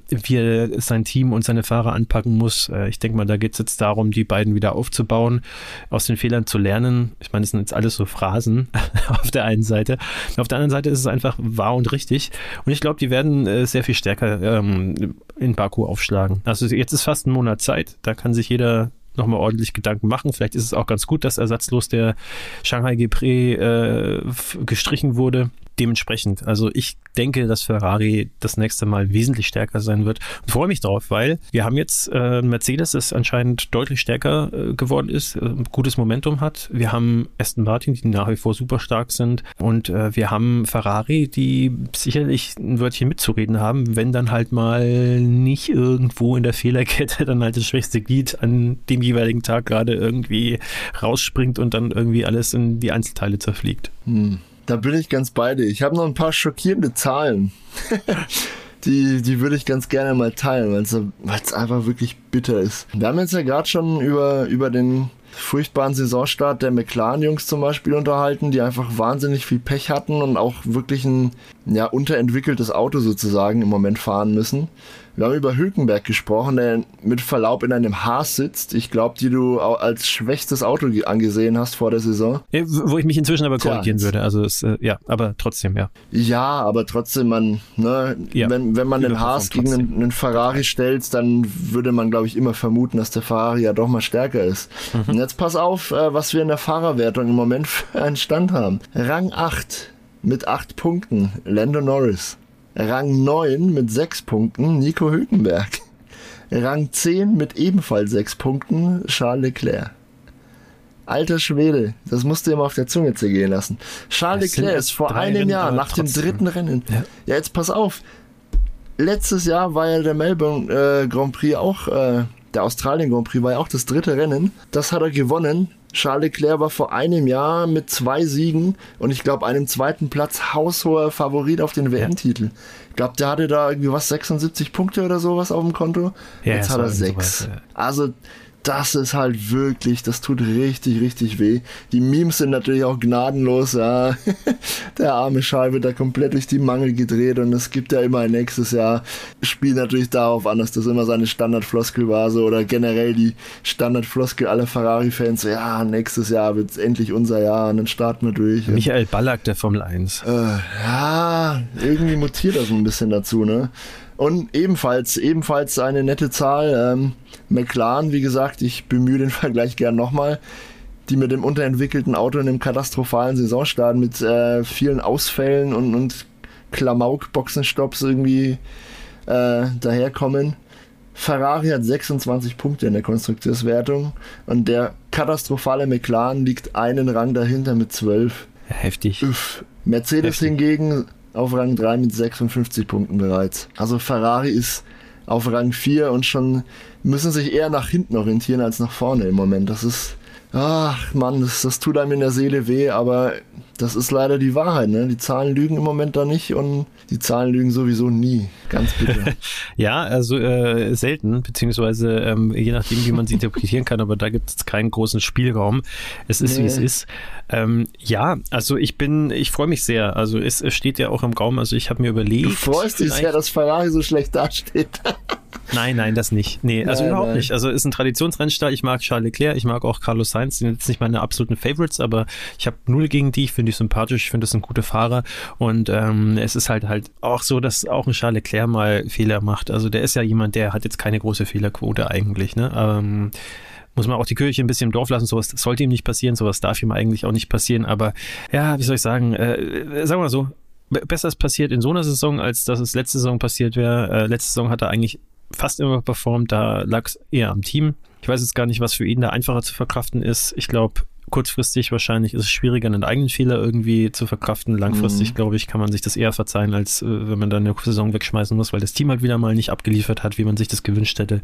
wie er sein Team und seine Fahrer anpacken muss. Äh, ich denke mal, da geht es jetzt darum, die beiden wieder aufzubauen, aus den Fehlern zu lernen. Ich meine, das sind jetzt alles so Phrasen auf der einen Seite. Auf der anderen Seite ist es einfach wahr und richtig. Und ich glaube, die werden äh, sehr viel stärker ähm, in Baku aufschlagen. Also jetzt ist fast ein Monat Zeit. Da kann sich jeder nochmal ordentlich Gedanken machen. Vielleicht ist es auch ganz gut, dass ersatzlos der Shanghai Gepre äh, gestrichen wurde dementsprechend, also ich denke, dass Ferrari das nächste Mal wesentlich stärker sein wird und freue mich drauf, weil wir haben jetzt äh, Mercedes, das anscheinend deutlich stärker äh, geworden ist, äh, gutes Momentum hat. Wir haben Aston Martin, die nach wie vor super stark sind und äh, wir haben Ferrari, die sicherlich ein Wörtchen mitzureden haben, wenn dann halt mal nicht irgendwo in der Fehlerkette dann halt das schwächste Glied an dem jeweiligen Tag gerade irgendwie rausspringt und dann irgendwie alles in die Einzelteile zerfliegt. Hm. Da bin ich ganz bei dir. Ich habe noch ein paar schockierende Zahlen. die, die würde ich ganz gerne mal teilen, weil es einfach wirklich bitter ist. Wir haben jetzt ja gerade schon über, über den furchtbaren Saisonstart der McLaren-Jungs zum Beispiel unterhalten, die einfach wahnsinnig viel Pech hatten und auch wirklich ein ja, unterentwickeltes Auto sozusagen im Moment fahren müssen. Wir haben über Hülkenberg gesprochen, der mit Verlaub in einem Haas sitzt. Ich glaube, die du als schwächstes Auto angesehen hast vor der Saison. Ja, wo ich mich inzwischen aber korrigieren Tja, würde. Also es, äh, ja, aber trotzdem, ja. Ja, aber trotzdem, man, ne, ja, wenn, wenn man den Haas gegen einen, einen, Ferrari stellt, dann würde man, glaube ich, immer vermuten, dass der Ferrari ja doch mal stärker ist. Mhm. Und jetzt pass auf, äh, was wir in der Fahrerwertung im Moment für einen Stand haben. Rang 8 mit 8 Punkten, Lando Norris. Rang 9 mit 6 Punkten Nico Hülkenberg. Rang 10 mit ebenfalls 6 Punkten Charles Leclerc. Alter Schwede, das musst du dir mal auf der Zunge zergehen lassen. Charles Leclerc ist vor einem Jahr nach trotzdem. dem dritten Rennen. Ja. ja. jetzt pass auf. Letztes Jahr war ja der Melbourne äh, Grand Prix auch, äh, der Australien Grand Prix war ja auch das dritte Rennen. Das hat er gewonnen Charles Leclerc war vor einem Jahr mit zwei Siegen und ich glaube einem zweiten Platz haushoher Favorit auf den WM-Titel. Ich glaube, der hatte da irgendwie was 76 Punkte oder sowas auf dem Konto. Ja, Jetzt hat er sechs. Sowas, ja. Also das ist halt wirklich, das tut richtig, richtig weh. Die Memes sind natürlich auch gnadenlos, ja. Der arme Schal wird da komplett durch die Mangel gedreht und es gibt ja immer ein nächstes Jahr. Spielt natürlich darauf an, dass das immer seine Standardfloskel war, so, oder generell die Standardfloskel aller Ferrari-Fans, so, ja, nächstes Jahr wird es endlich unser Jahr und dann starten wir durch. Michael Ballack, der Formel 1. Äh, ja, irgendwie mutiert das ein bisschen dazu, ne? Und ebenfalls, ebenfalls eine nette Zahl. Ähm, McLaren, wie gesagt, ich bemühe den Vergleich gern nochmal, die mit dem unterentwickelten Auto in einem katastrophalen Saisonstart mit äh, vielen Ausfällen und, und Klamauk-Boxenstopps irgendwie äh, daherkommen. Ferrari hat 26 Punkte in der Konstrukteurswertung und der katastrophale McLaren liegt einen Rang dahinter mit 12. Heftig. Uff. Mercedes Heftig. hingegen auf Rang 3 mit 56 Punkten bereits. Also Ferrari ist auf Rang 4 und schon müssen sich eher nach hinten orientieren als nach vorne im Moment. Das ist ach Mann, das, das tut einem in der Seele weh, aber das ist leider die Wahrheit. Ne? Die Zahlen lügen im Moment da nicht und die Zahlen lügen sowieso nie. Ganz bitte. ja, also äh, selten, beziehungsweise ähm, je nachdem, wie man sie interpretieren kann, aber da gibt es keinen großen Spielraum. Es ist, nee. wie es ist. Ähm, ja, also ich bin, ich freue mich sehr. Also es, es steht ja auch im Raum, also ich habe mir überlegt. Du freust dich sehr, dass Ferrari so schlecht dasteht. Nein, nein, das nicht. Nee, also nein, überhaupt nein. nicht. Also ist ein Traditionsrennstall. Ich mag Charles Leclerc, ich mag auch Carlos Sainz. Die sind jetzt nicht meine absoluten Favorites, aber ich habe null gegen die. Ich finde die sympathisch. Ich finde, das sind gute Fahrer. Und ähm, es ist halt halt auch so, dass auch ein Charles Leclerc mal Fehler macht. Also der ist ja jemand, der hat jetzt keine große Fehlerquote eigentlich. Ne? Ähm, muss man auch die Kirche ein bisschen im Dorf lassen. Sowas sollte ihm nicht passieren, sowas darf ihm eigentlich auch nicht passieren. Aber ja, wie soll ich sagen, äh, sagen wir mal so, besser ist passiert in so einer Saison, als dass es letzte Saison passiert wäre. Äh, letzte Saison hat er eigentlich fast immer performt, da lag es eher am Team. Ich weiß jetzt gar nicht, was für ihn da einfacher zu verkraften ist. Ich glaube, kurzfristig wahrscheinlich ist es schwieriger, einen eigenen Fehler irgendwie zu verkraften. Langfristig, mhm. glaube ich, kann man sich das eher verzeihen, als äh, wenn man dann eine Saison wegschmeißen muss, weil das Team halt wieder mal nicht abgeliefert hat, wie man sich das gewünscht hätte.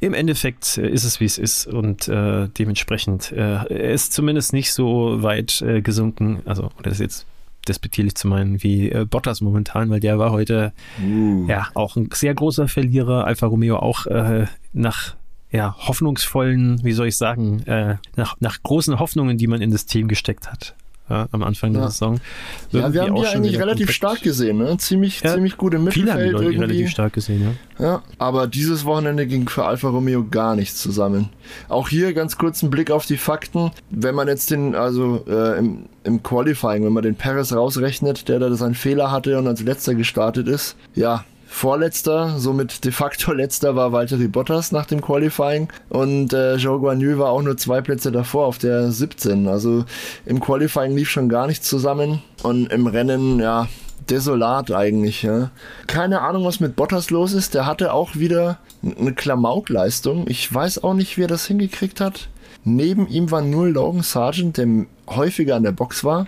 Im Endeffekt äh, ist es, wie es ist und äh, dementsprechend, äh, er ist zumindest nicht so weit äh, gesunken, also, das ist jetzt despektierlich zu meinen, wie äh, Bottas momentan, weil der war heute uh. ja auch ein sehr großer Verlierer. Alfa Romeo auch äh, nach ja, hoffnungsvollen, wie soll ich sagen, äh, nach, nach großen Hoffnungen, die man in das Team gesteckt hat ja, am Anfang ja. der Saison. Ja, wir haben die eigentlich relativ stark gesehen, ne? Ziemlich, ja, ziemlich gut im Mittelfeld. Viele haben die irgendwie. relativ stark gesehen, ja. Ja, aber dieses Wochenende ging für Alfa Romeo gar nichts zusammen. Auch hier ganz kurz ein Blick auf die Fakten. Wenn man jetzt den, also äh, im, im Qualifying, wenn man den Perez rausrechnet, der da seinen Fehler hatte und als letzter gestartet ist, ja, Vorletzter, somit de facto letzter war Valtteri Bottas nach dem Qualifying und äh, Zhou Guanyu war auch nur zwei Plätze davor auf der 17. Also im Qualifying lief schon gar nichts zusammen und im Rennen, ja, desolat eigentlich. Ja. Keine Ahnung, was mit Bottas los ist. Der hatte auch wieder eine Klamaukleistung. Ich weiß auch nicht, wie er das hingekriegt hat. Neben ihm war nur Logan Sargent, der häufiger an der Box war.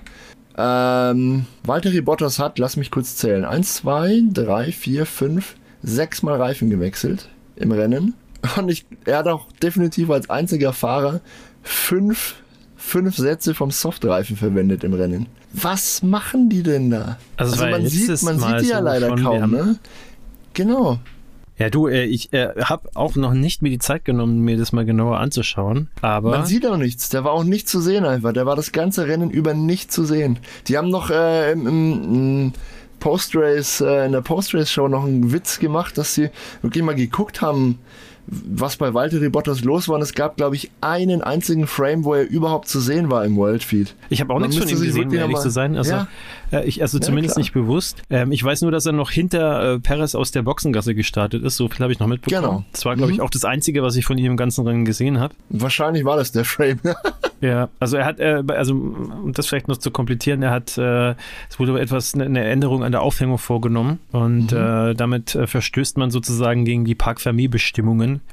Ähm, Valtteri Bottas hat, lass mich kurz zählen, 1, 2, 3, 4, 5, 6 Mal Reifen gewechselt im Rennen. Und ich, er hat auch definitiv als einziger Fahrer fünf, fünf Sätze vom Softreifen verwendet im Rennen. Was machen die denn da? Also, also man sieht, man sieht die ja leider kaum, ne? Genau. Ja, du, äh, ich äh, habe auch noch nicht mir die Zeit genommen, mir das mal genauer anzuschauen. Aber man sieht auch nichts. Der war auch nicht zu sehen einfach. Der war das ganze Rennen über nicht zu sehen. Die haben noch äh, im, im Post-Race, äh, in der Post-Race-Show noch einen Witz gemacht, dass sie wirklich mal geguckt haben, was bei Valtteri Bottas los war. Und es gab, glaube ich, einen einzigen Frame, wo er überhaupt zu sehen war im Worldfeed. Ich habe auch Man nichts von ihm gesehen, um ehrlich zu sein. Also, ja. äh, ich, also ja, zumindest klar. nicht bewusst. Ähm, ich weiß nur, dass er noch hinter äh, Perez aus der Boxengasse gestartet ist. So viel habe ich noch mitbekommen. Genau. Das war, glaube ich, mhm. auch das Einzige, was ich von ihm im ganzen Rennen gesehen habe. Wahrscheinlich war das der Frame. ja, also er hat, äh, also um das vielleicht noch zu komplettieren, er hat, äh, es wurde etwas ne, eine Änderung an der Aufhängung vorgenommen und mhm. äh, damit äh, verstößt man sozusagen gegen die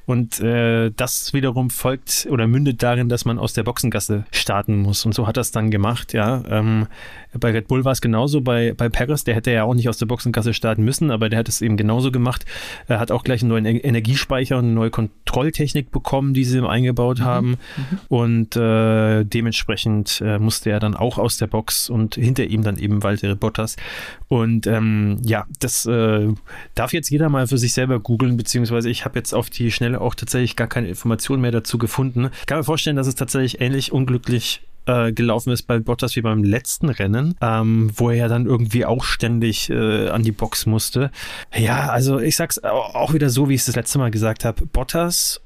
Und äh, das wiederum folgt oder mündet darin, dass man aus der Boxengasse starten muss. Und so hat er es dann gemacht, ja. Ähm, bei Red Bull war es genauso, bei, bei Paris, der hätte ja auch nicht aus der Boxengasse starten müssen, aber der hat es eben genauso gemacht. Er hat auch gleich einen neuen Energiespeicher und eine neue Kontrolltechnik bekommen, die sie eingebaut mhm. haben. Mhm. Und äh, dementsprechend äh, musste er dann auch aus der Box und hinter ihm dann eben Walter Bottas. Und ähm, ja, das äh, darf jetzt jeder mal für sich selber googeln, beziehungsweise ich habe jetzt auf die Schnelle auch tatsächlich gar keine Informationen mehr dazu gefunden. Ich kann mir vorstellen, dass es tatsächlich ähnlich unglücklich äh, gelaufen ist bei Bottas wie beim letzten Rennen, ähm, wo er ja dann irgendwie auch ständig äh, an die Box musste. Ja, also ich sag's auch wieder so, wie ich es das letzte Mal gesagt habe. Bottas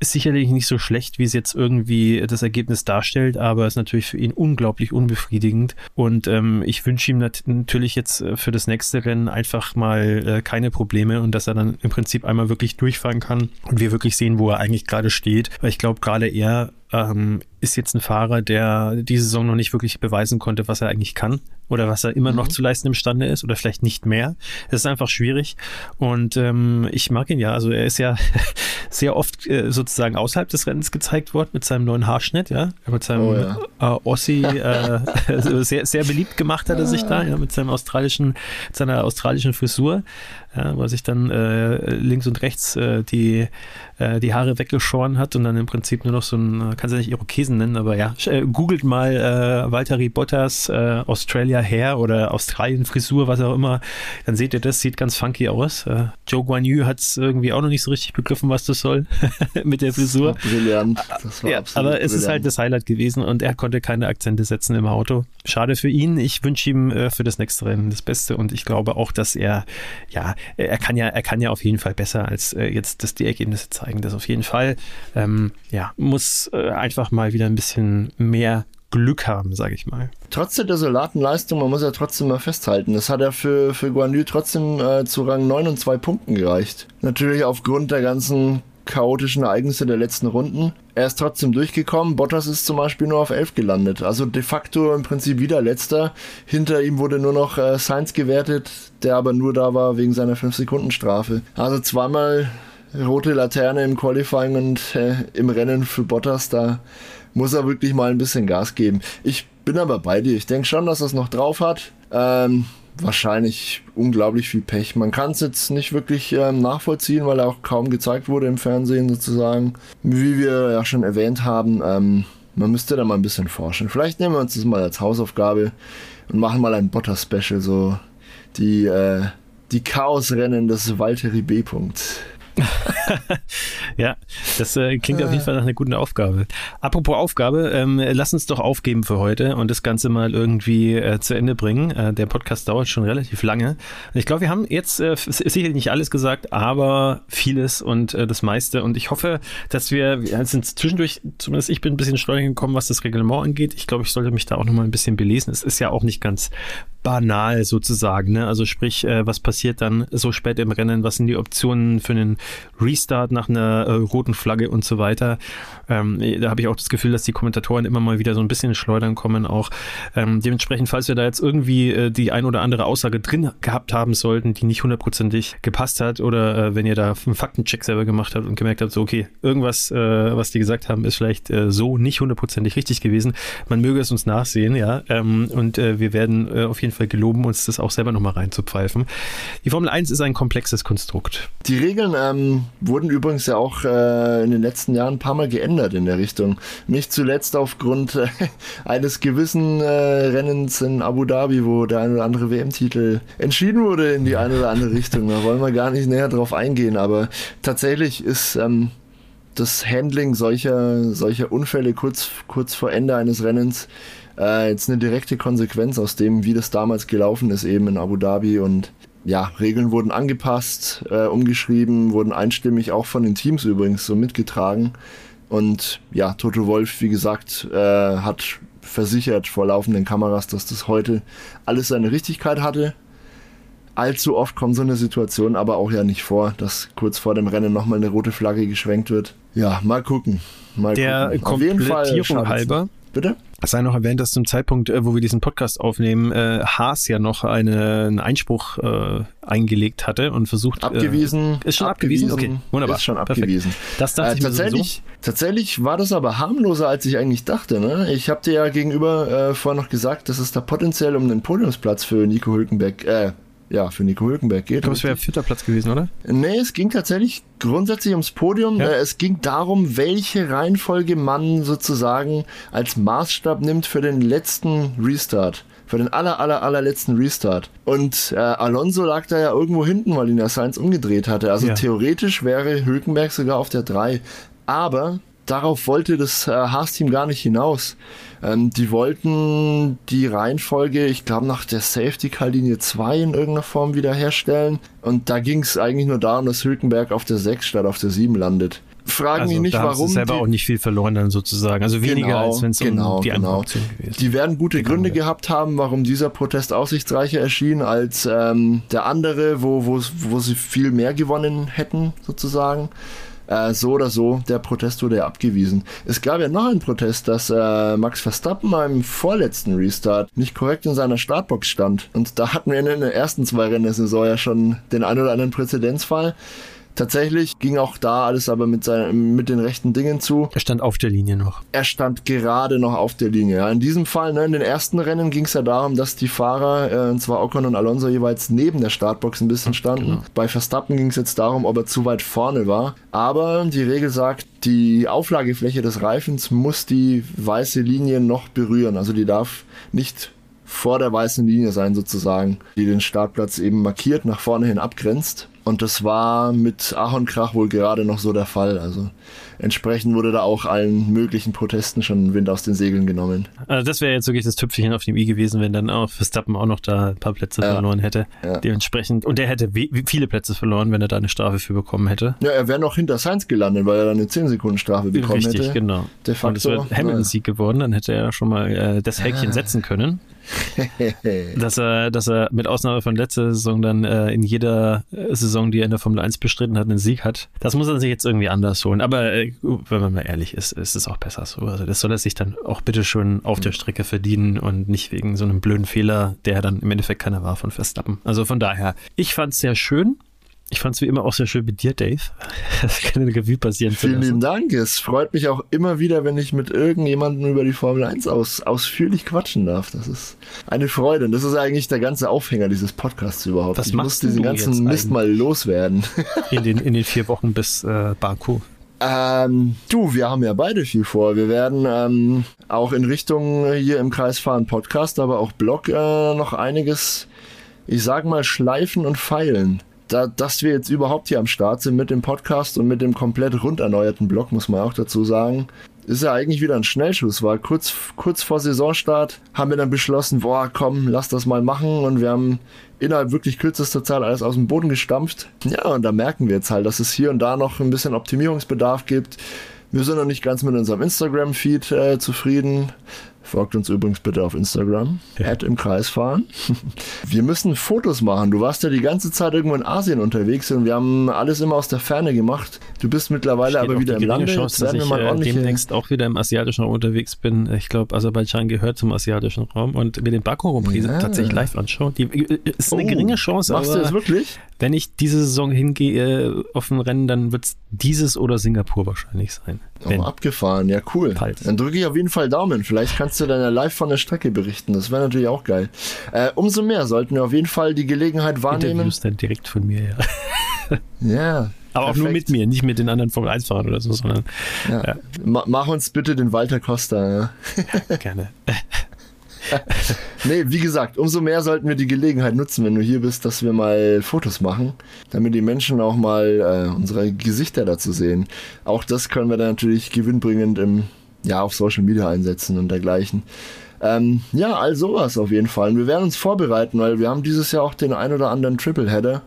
ist sicherlich nicht so schlecht, wie es jetzt irgendwie das Ergebnis darstellt, aber ist natürlich für ihn unglaublich unbefriedigend. Und ähm, ich wünsche ihm nat natürlich jetzt äh, für das nächste Rennen einfach mal äh, keine Probleme und dass er dann im Prinzip einmal wirklich durchfahren kann und wir wirklich sehen, wo er eigentlich gerade steht. Weil ich glaube, gerade er ähm, ist jetzt ein Fahrer, der diese Saison noch nicht wirklich beweisen konnte, was er eigentlich kann oder was er immer mhm. noch zu leisten imstande ist oder vielleicht nicht mehr. Es ist einfach schwierig und ähm, ich mag ihn ja. Also er ist ja sehr oft äh, sozusagen außerhalb des Rennens gezeigt worden mit seinem neuen Haarschnitt, ja, mit seinem oh, ja. äh, Ossi äh, sehr sehr beliebt gemacht hat er sich da, ja, mit seinem australischen, seiner australischen Frisur ja, wo er sich dann äh, links und rechts äh, die, äh, die Haare weggeschoren hat und dann im Prinzip nur noch so ein, kann sie nicht Irokesen nennen, aber ja, äh, googelt mal äh, Valtteri Bottas äh, Australia Hair oder Australien Frisur, was auch immer, dann seht ihr das, sieht ganz funky aus. Äh, Joe Guan Yu hat es irgendwie auch noch nicht so richtig begriffen, was das soll mit der Frisur. Das war brillant. Das war ja, aber brillant. es ist halt das Highlight gewesen und er konnte keine Akzente setzen im Auto. Schade für ihn. Ich wünsche ihm äh, für das nächste Rennen das Beste und ich glaube auch, dass er ja er kann ja, er kann ja auf jeden Fall besser als äh, jetzt, dass die Ergebnisse zeigen. Das auf jeden Fall. Ähm, ja, muss äh, einfach mal wieder ein bisschen mehr Glück haben, sage ich mal. Trotz der desolaten Leistung, man muss ja trotzdem mal festhalten, das hat ja für, für Guan Yu trotzdem äh, zu Rang 9 und 2 Punkten gereicht. Natürlich aufgrund der ganzen chaotischen Ereignisse der letzten Runden. Er ist trotzdem durchgekommen. Bottas ist zum Beispiel nur auf 11 gelandet. Also de facto im Prinzip wieder letzter. Hinter ihm wurde nur noch äh, Sainz gewertet, der aber nur da war wegen seiner 5-Sekunden-Strafe. Also zweimal rote Laterne im Qualifying und äh, im Rennen für Bottas. Da muss er wirklich mal ein bisschen Gas geben. Ich bin aber bei dir. Ich denke schon, dass er es noch drauf hat. Ähm, wahrscheinlich unglaublich viel Pech. Man kann es jetzt nicht wirklich ähm, nachvollziehen, weil er auch kaum gezeigt wurde im Fernsehen sozusagen. Wie wir ja schon erwähnt haben, ähm, Man müsste da mal ein bisschen forschen. Vielleicht nehmen wir uns das mal als Hausaufgabe und machen mal ein Botter-Special, so die, äh, die Chaosrennen des Valtteri B. -Punkt. ja, das äh, klingt auf jeden Fall nach einer guten Aufgabe. Apropos Aufgabe, ähm, lass uns doch aufgeben für heute und das Ganze mal irgendwie äh, zu Ende bringen. Äh, der Podcast dauert schon relativ lange. Ich glaube, wir haben jetzt äh, sicherlich nicht alles gesagt, aber vieles und äh, das meiste. Und ich hoffe, dass wir, wir sind zwischendurch, zumindest ich bin ein bisschen schleunig gekommen, was das Reglement angeht. Ich glaube, ich sollte mich da auch nochmal ein bisschen belesen. Es ist ja auch nicht ganz banal sozusagen. Ne? Also sprich, äh, was passiert dann so spät im Rennen? Was sind die Optionen für einen Restart nach einer äh, roten Flagge und so weiter? Ähm, da habe ich auch das Gefühl, dass die Kommentatoren immer mal wieder so ein bisschen schleudern kommen auch. Ähm, dementsprechend, falls wir da jetzt irgendwie äh, die ein oder andere Aussage drin gehabt haben sollten, die nicht hundertprozentig gepasst hat oder äh, wenn ihr da einen Faktencheck selber gemacht habt und gemerkt habt, so okay, irgendwas, äh, was die gesagt haben, ist vielleicht äh, so nicht hundertprozentig richtig gewesen, man möge es uns nachsehen, ja. Ähm, und äh, wir werden auf jeden Fall geloben, uns das auch selber nochmal reinzupfeifen. Die Formel 1 ist ein komplexes Konstrukt. Die Regeln ähm, wurden übrigens ja auch äh, in den letzten Jahren ein paar Mal geändert in der Richtung. Nicht zuletzt aufgrund äh, eines gewissen äh, Rennens in Abu Dhabi, wo der ein oder andere WM-Titel entschieden wurde in die eine oder andere Richtung. Da wollen wir gar nicht näher drauf eingehen, aber tatsächlich ist ähm, das Handling solcher, solcher Unfälle kurz, kurz vor Ende eines Rennens äh, jetzt eine direkte Konsequenz aus dem, wie das damals gelaufen ist, eben in Abu Dhabi und ja, Regeln wurden angepasst, äh, umgeschrieben, wurden einstimmig auch von den Teams übrigens so mitgetragen. Und ja, Toto Wolf, wie gesagt, äh, hat versichert vor laufenden Kameras, dass das heute alles seine Richtigkeit hatte. Allzu oft kommt so eine Situation aber auch ja nicht vor, dass kurz vor dem Rennen nochmal eine rote Flagge geschwenkt wird. Ja, mal gucken. Mal Der gucken. Komplettierung halber. Bitte? Es sei noch erwähnt, dass zum Zeitpunkt, äh, wo wir diesen Podcast aufnehmen, äh, Haas ja noch eine, einen Einspruch äh, eingelegt hatte und versucht. Abgewiesen. Äh, ist schon abgewiesen? abgewiesen? Okay, wunderbar. Ist schon abgewiesen. Perfekt. Das dachte äh, ich tatsächlich, mir tatsächlich war das aber harmloser, als ich eigentlich dachte. Ne? Ich habe dir ja gegenüber äh, vorher noch gesagt, dass es da potenziell um den Podiumsplatz für Nico Hülkenberg, äh, ja, für Nico Hülkenberg geht. Ich glaube, es wäre vierter Platz gewesen, oder? Nee, es ging tatsächlich grundsätzlich ums Podium. Ja. Äh, es ging darum, welche Reihenfolge man sozusagen als Maßstab nimmt für den letzten Restart. Für den aller, aller, allerletzten Restart. Und äh, Alonso lag da ja irgendwo hinten, weil ihn der Sainz umgedreht hatte. Also ja. theoretisch wäre Hülkenberg sogar auf der 3. Aber darauf wollte das äh, Haas-Team gar nicht hinaus. Ähm, die wollten die Reihenfolge, ich glaube, nach der Safety-Car-Linie 2 in irgendeiner Form wiederherstellen. Und da ging es eigentlich nur darum, dass Hülkenberg auf der 6 statt auf der 7 landet. Fragen also, mich nicht, da warum. Sie selber die, auch nicht viel verloren dann sozusagen. Also weniger, genau, als wenn es genau, um die genau. Option gewesen Die werden gute genau. Gründe gehabt haben, warum dieser Protest aussichtsreicher erschien als ähm, der andere, wo, wo, wo sie viel mehr gewonnen hätten, sozusagen. Äh, so oder so, der Protest wurde ja abgewiesen. Es gab ja noch einen Protest, dass äh, Max Verstappen beim vorletzten Restart nicht korrekt in seiner Startbox stand. Und da hatten wir in den ersten zwei Rennen der Saison ja schon den ein oder anderen Präzedenzfall. Tatsächlich ging auch da alles aber mit, seinen, mit den rechten Dingen zu. Er stand auf der Linie noch. Er stand gerade noch auf der Linie. Ja. In diesem Fall, ne, in den ersten Rennen ging es ja darum, dass die Fahrer, äh, und zwar Ocon und Alonso, jeweils neben der Startbox ein bisschen standen. Genau. Bei Verstappen ging es jetzt darum, ob er zu weit vorne war. Aber die Regel sagt, die Auflagefläche des Reifens muss die weiße Linie noch berühren. Also die darf nicht vor der weißen Linie sein sozusagen, die den Startplatz eben markiert, nach vorne hin abgrenzt. Und das war mit Ahorn Krach wohl gerade noch so der Fall. Also entsprechend wurde da auch allen möglichen Protesten schon Wind aus den Segeln genommen. Also das wäre jetzt wirklich das Tüpfelchen auf dem i gewesen, wenn dann auch Verstappen auch noch da ein paar Plätze ja. verloren hätte. Ja. Dementsprechend. Und er hätte viele Plätze verloren, wenn er da eine Strafe für bekommen hätte. Ja, er wäre noch hinter Sainz gelandet, weil er dann eine 10 Sekunden Strafe bekommen Richtig, hätte. Richtig, genau. De facto. Und es wäre Hamilton-Sieg geworden, dann hätte er schon mal äh, das Häkchen ah. setzen können. dass er, dass er mit Ausnahme von letzter Saison dann äh, in jeder äh, Saison, die er in der Formel 1 bestritten hat, einen Sieg hat. Das muss er sich jetzt irgendwie anders holen. Aber äh, wenn man mal ehrlich ist, ist es auch besser so. Also das soll er sich dann auch bitte schön auf der Strecke verdienen und nicht wegen so einem blöden Fehler, der dann im Endeffekt keiner war von Verstappen. Also von daher, ich fand es sehr schön. Ich fand es wie immer auch sehr schön mit dir, Dave. Das kann eine Revue passieren. Vielen lieben Dank. Es freut mich auch immer wieder, wenn ich mit irgendjemandem über die Formel 1 aus, ausführlich quatschen darf. Das ist eine Freude. Und das ist eigentlich der ganze Aufhänger dieses Podcasts überhaupt. Was ich muss diesen ganzen Mist mal loswerden. In den, in den vier Wochen bis äh, Baku. Ähm, du, wir haben ja beide viel vor. Wir werden ähm, auch in Richtung hier im Kreisfahren Podcast, aber auch Blog äh, noch einiges, ich sag mal, schleifen und feilen. Da, dass wir jetzt überhaupt hier am Start sind mit dem Podcast und mit dem komplett rund erneuerten Blog, muss man auch dazu sagen, ist ja eigentlich wieder ein Schnellschuss. War kurz, kurz vor Saisonstart haben wir dann beschlossen, boah, komm, lass das mal machen und wir haben innerhalb wirklich kürzester Zeit alles aus dem Boden gestampft. Ja, und da merken wir jetzt halt, dass es hier und da noch ein bisschen Optimierungsbedarf gibt. Wir sind noch nicht ganz mit unserem Instagram-Feed äh, zufrieden. Folgt uns übrigens bitte auf Instagram. Ja. im Kreis fahren. Wir müssen Fotos machen. Du warst ja die ganze Zeit irgendwo in Asien unterwegs und wir haben alles immer aus der Ferne gemacht. Du bist mittlerweile Steht aber wieder im Lande. Chance, dass ich äh, demnächst auch wieder im asiatischen Raum unterwegs bin. Ich glaube, Aserbaidschan gehört zum asiatischen Raum und mir den Baku Prix ja. tatsächlich live anschauen. Die äh, ist eine oh, geringe Chance. Machst du das wirklich? Wenn ich diese Saison hingehe auf ein Rennen, dann wird es dieses oder Singapur wahrscheinlich sein. Oh, abgefahren, ja cool. Pals. Dann drücke ich auf jeden Fall Daumen. Vielleicht kannst du dann live von der Strecke berichten. Das wäre natürlich auch geil. Äh, umso mehr sollten wir auf jeden Fall die Gelegenheit wahrnehmen. Interviews dann direkt von mir, ja. ja. Aber perfekt. auch nur mit mir, nicht mit den anderen Formel 1 Fahrern oder so, sondern. Ja. Ja. Mach uns bitte den Walter Costa. Ja. Gerne. nee, wie gesagt, umso mehr sollten wir die Gelegenheit nutzen, wenn du hier bist, dass wir mal Fotos machen, damit die Menschen auch mal äh, unsere Gesichter dazu sehen. Auch das können wir dann natürlich gewinnbringend im, ja, auf Social Media einsetzen und dergleichen. Ähm, ja, all sowas auf jeden Fall. Und wir werden uns vorbereiten, weil wir haben dieses Jahr auch den ein oder anderen Tripleheader.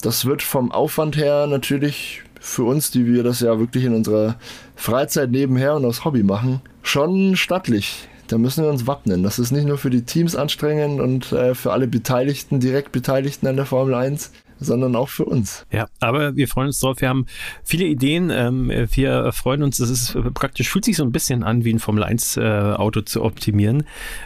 Das wird vom Aufwand her natürlich für uns, die wir das ja wirklich in unserer Freizeit nebenher und aus Hobby machen, schon stattlich da müssen wir uns wappnen. Das ist nicht nur für die Teams anstrengend und äh, für alle Beteiligten, direkt Beteiligten an der Formel 1, sondern auch für uns. Ja, aber wir freuen uns drauf. Wir haben viele Ideen. Ähm, wir freuen uns, das ist praktisch, fühlt sich so ein bisschen an, wie ein Formel 1 äh, Auto zu optimieren.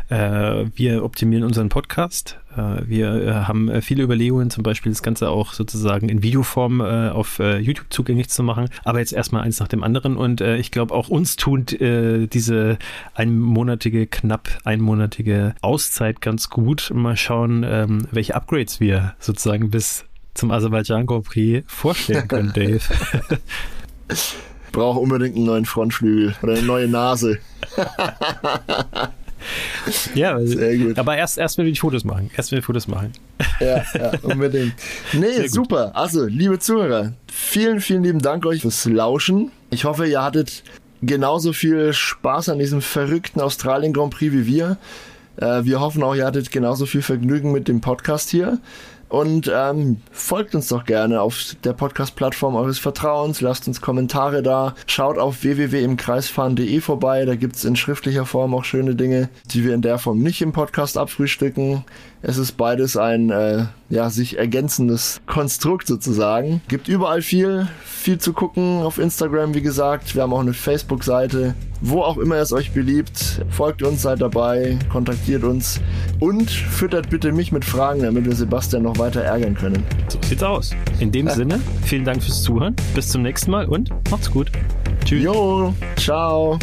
Äh, wir optimieren unseren Podcast. Äh, wir haben viele Überlegungen, zum Beispiel das Ganze auch sozusagen in Videoform auf YouTube zugänglich zu machen. Aber jetzt erstmal eins nach dem anderen. Und ich glaube, auch uns tut diese einmonatige, knapp einmonatige Auszeit ganz gut. Mal schauen, ähm, welche Upgrades wir sozusagen bis zum Aserbaidschan Grand Prix vorstellen können, Dave? Brauche unbedingt einen neuen Frontflügel oder eine neue Nase. ja, Sehr gut. aber erst, erst wenn wir die Fotos machen. Erst wenn wir Fotos machen. ja, ja, unbedingt. Nee, super. Also, liebe Zuhörer, vielen, vielen lieben Dank euch fürs Lauschen. Ich hoffe, ihr hattet genauso viel Spaß an diesem verrückten Australien Grand Prix wie wir. Äh, wir hoffen auch, ihr hattet genauso viel Vergnügen mit dem Podcast hier. Und ähm, folgt uns doch gerne auf der Podcast-Plattform eures Vertrauens, lasst uns Kommentare da, schaut auf www.imkreisfahren.de vorbei, da gibt's in schriftlicher Form auch schöne Dinge, die wir in der Form nicht im Podcast abfrühstücken. Es ist beides ein äh, ja, sich ergänzendes Konstrukt sozusagen. Gibt überall viel, viel zu gucken auf Instagram, wie gesagt. Wir haben auch eine Facebook-Seite. Wo auch immer es euch beliebt, folgt uns, seid dabei, kontaktiert uns und füttert bitte mich mit Fragen, damit wir Sebastian noch weiter ärgern können. So sieht's aus. In dem ja. Sinne, vielen Dank fürs Zuhören. Bis zum nächsten Mal und macht's gut. Tschüss. Jo, ciao.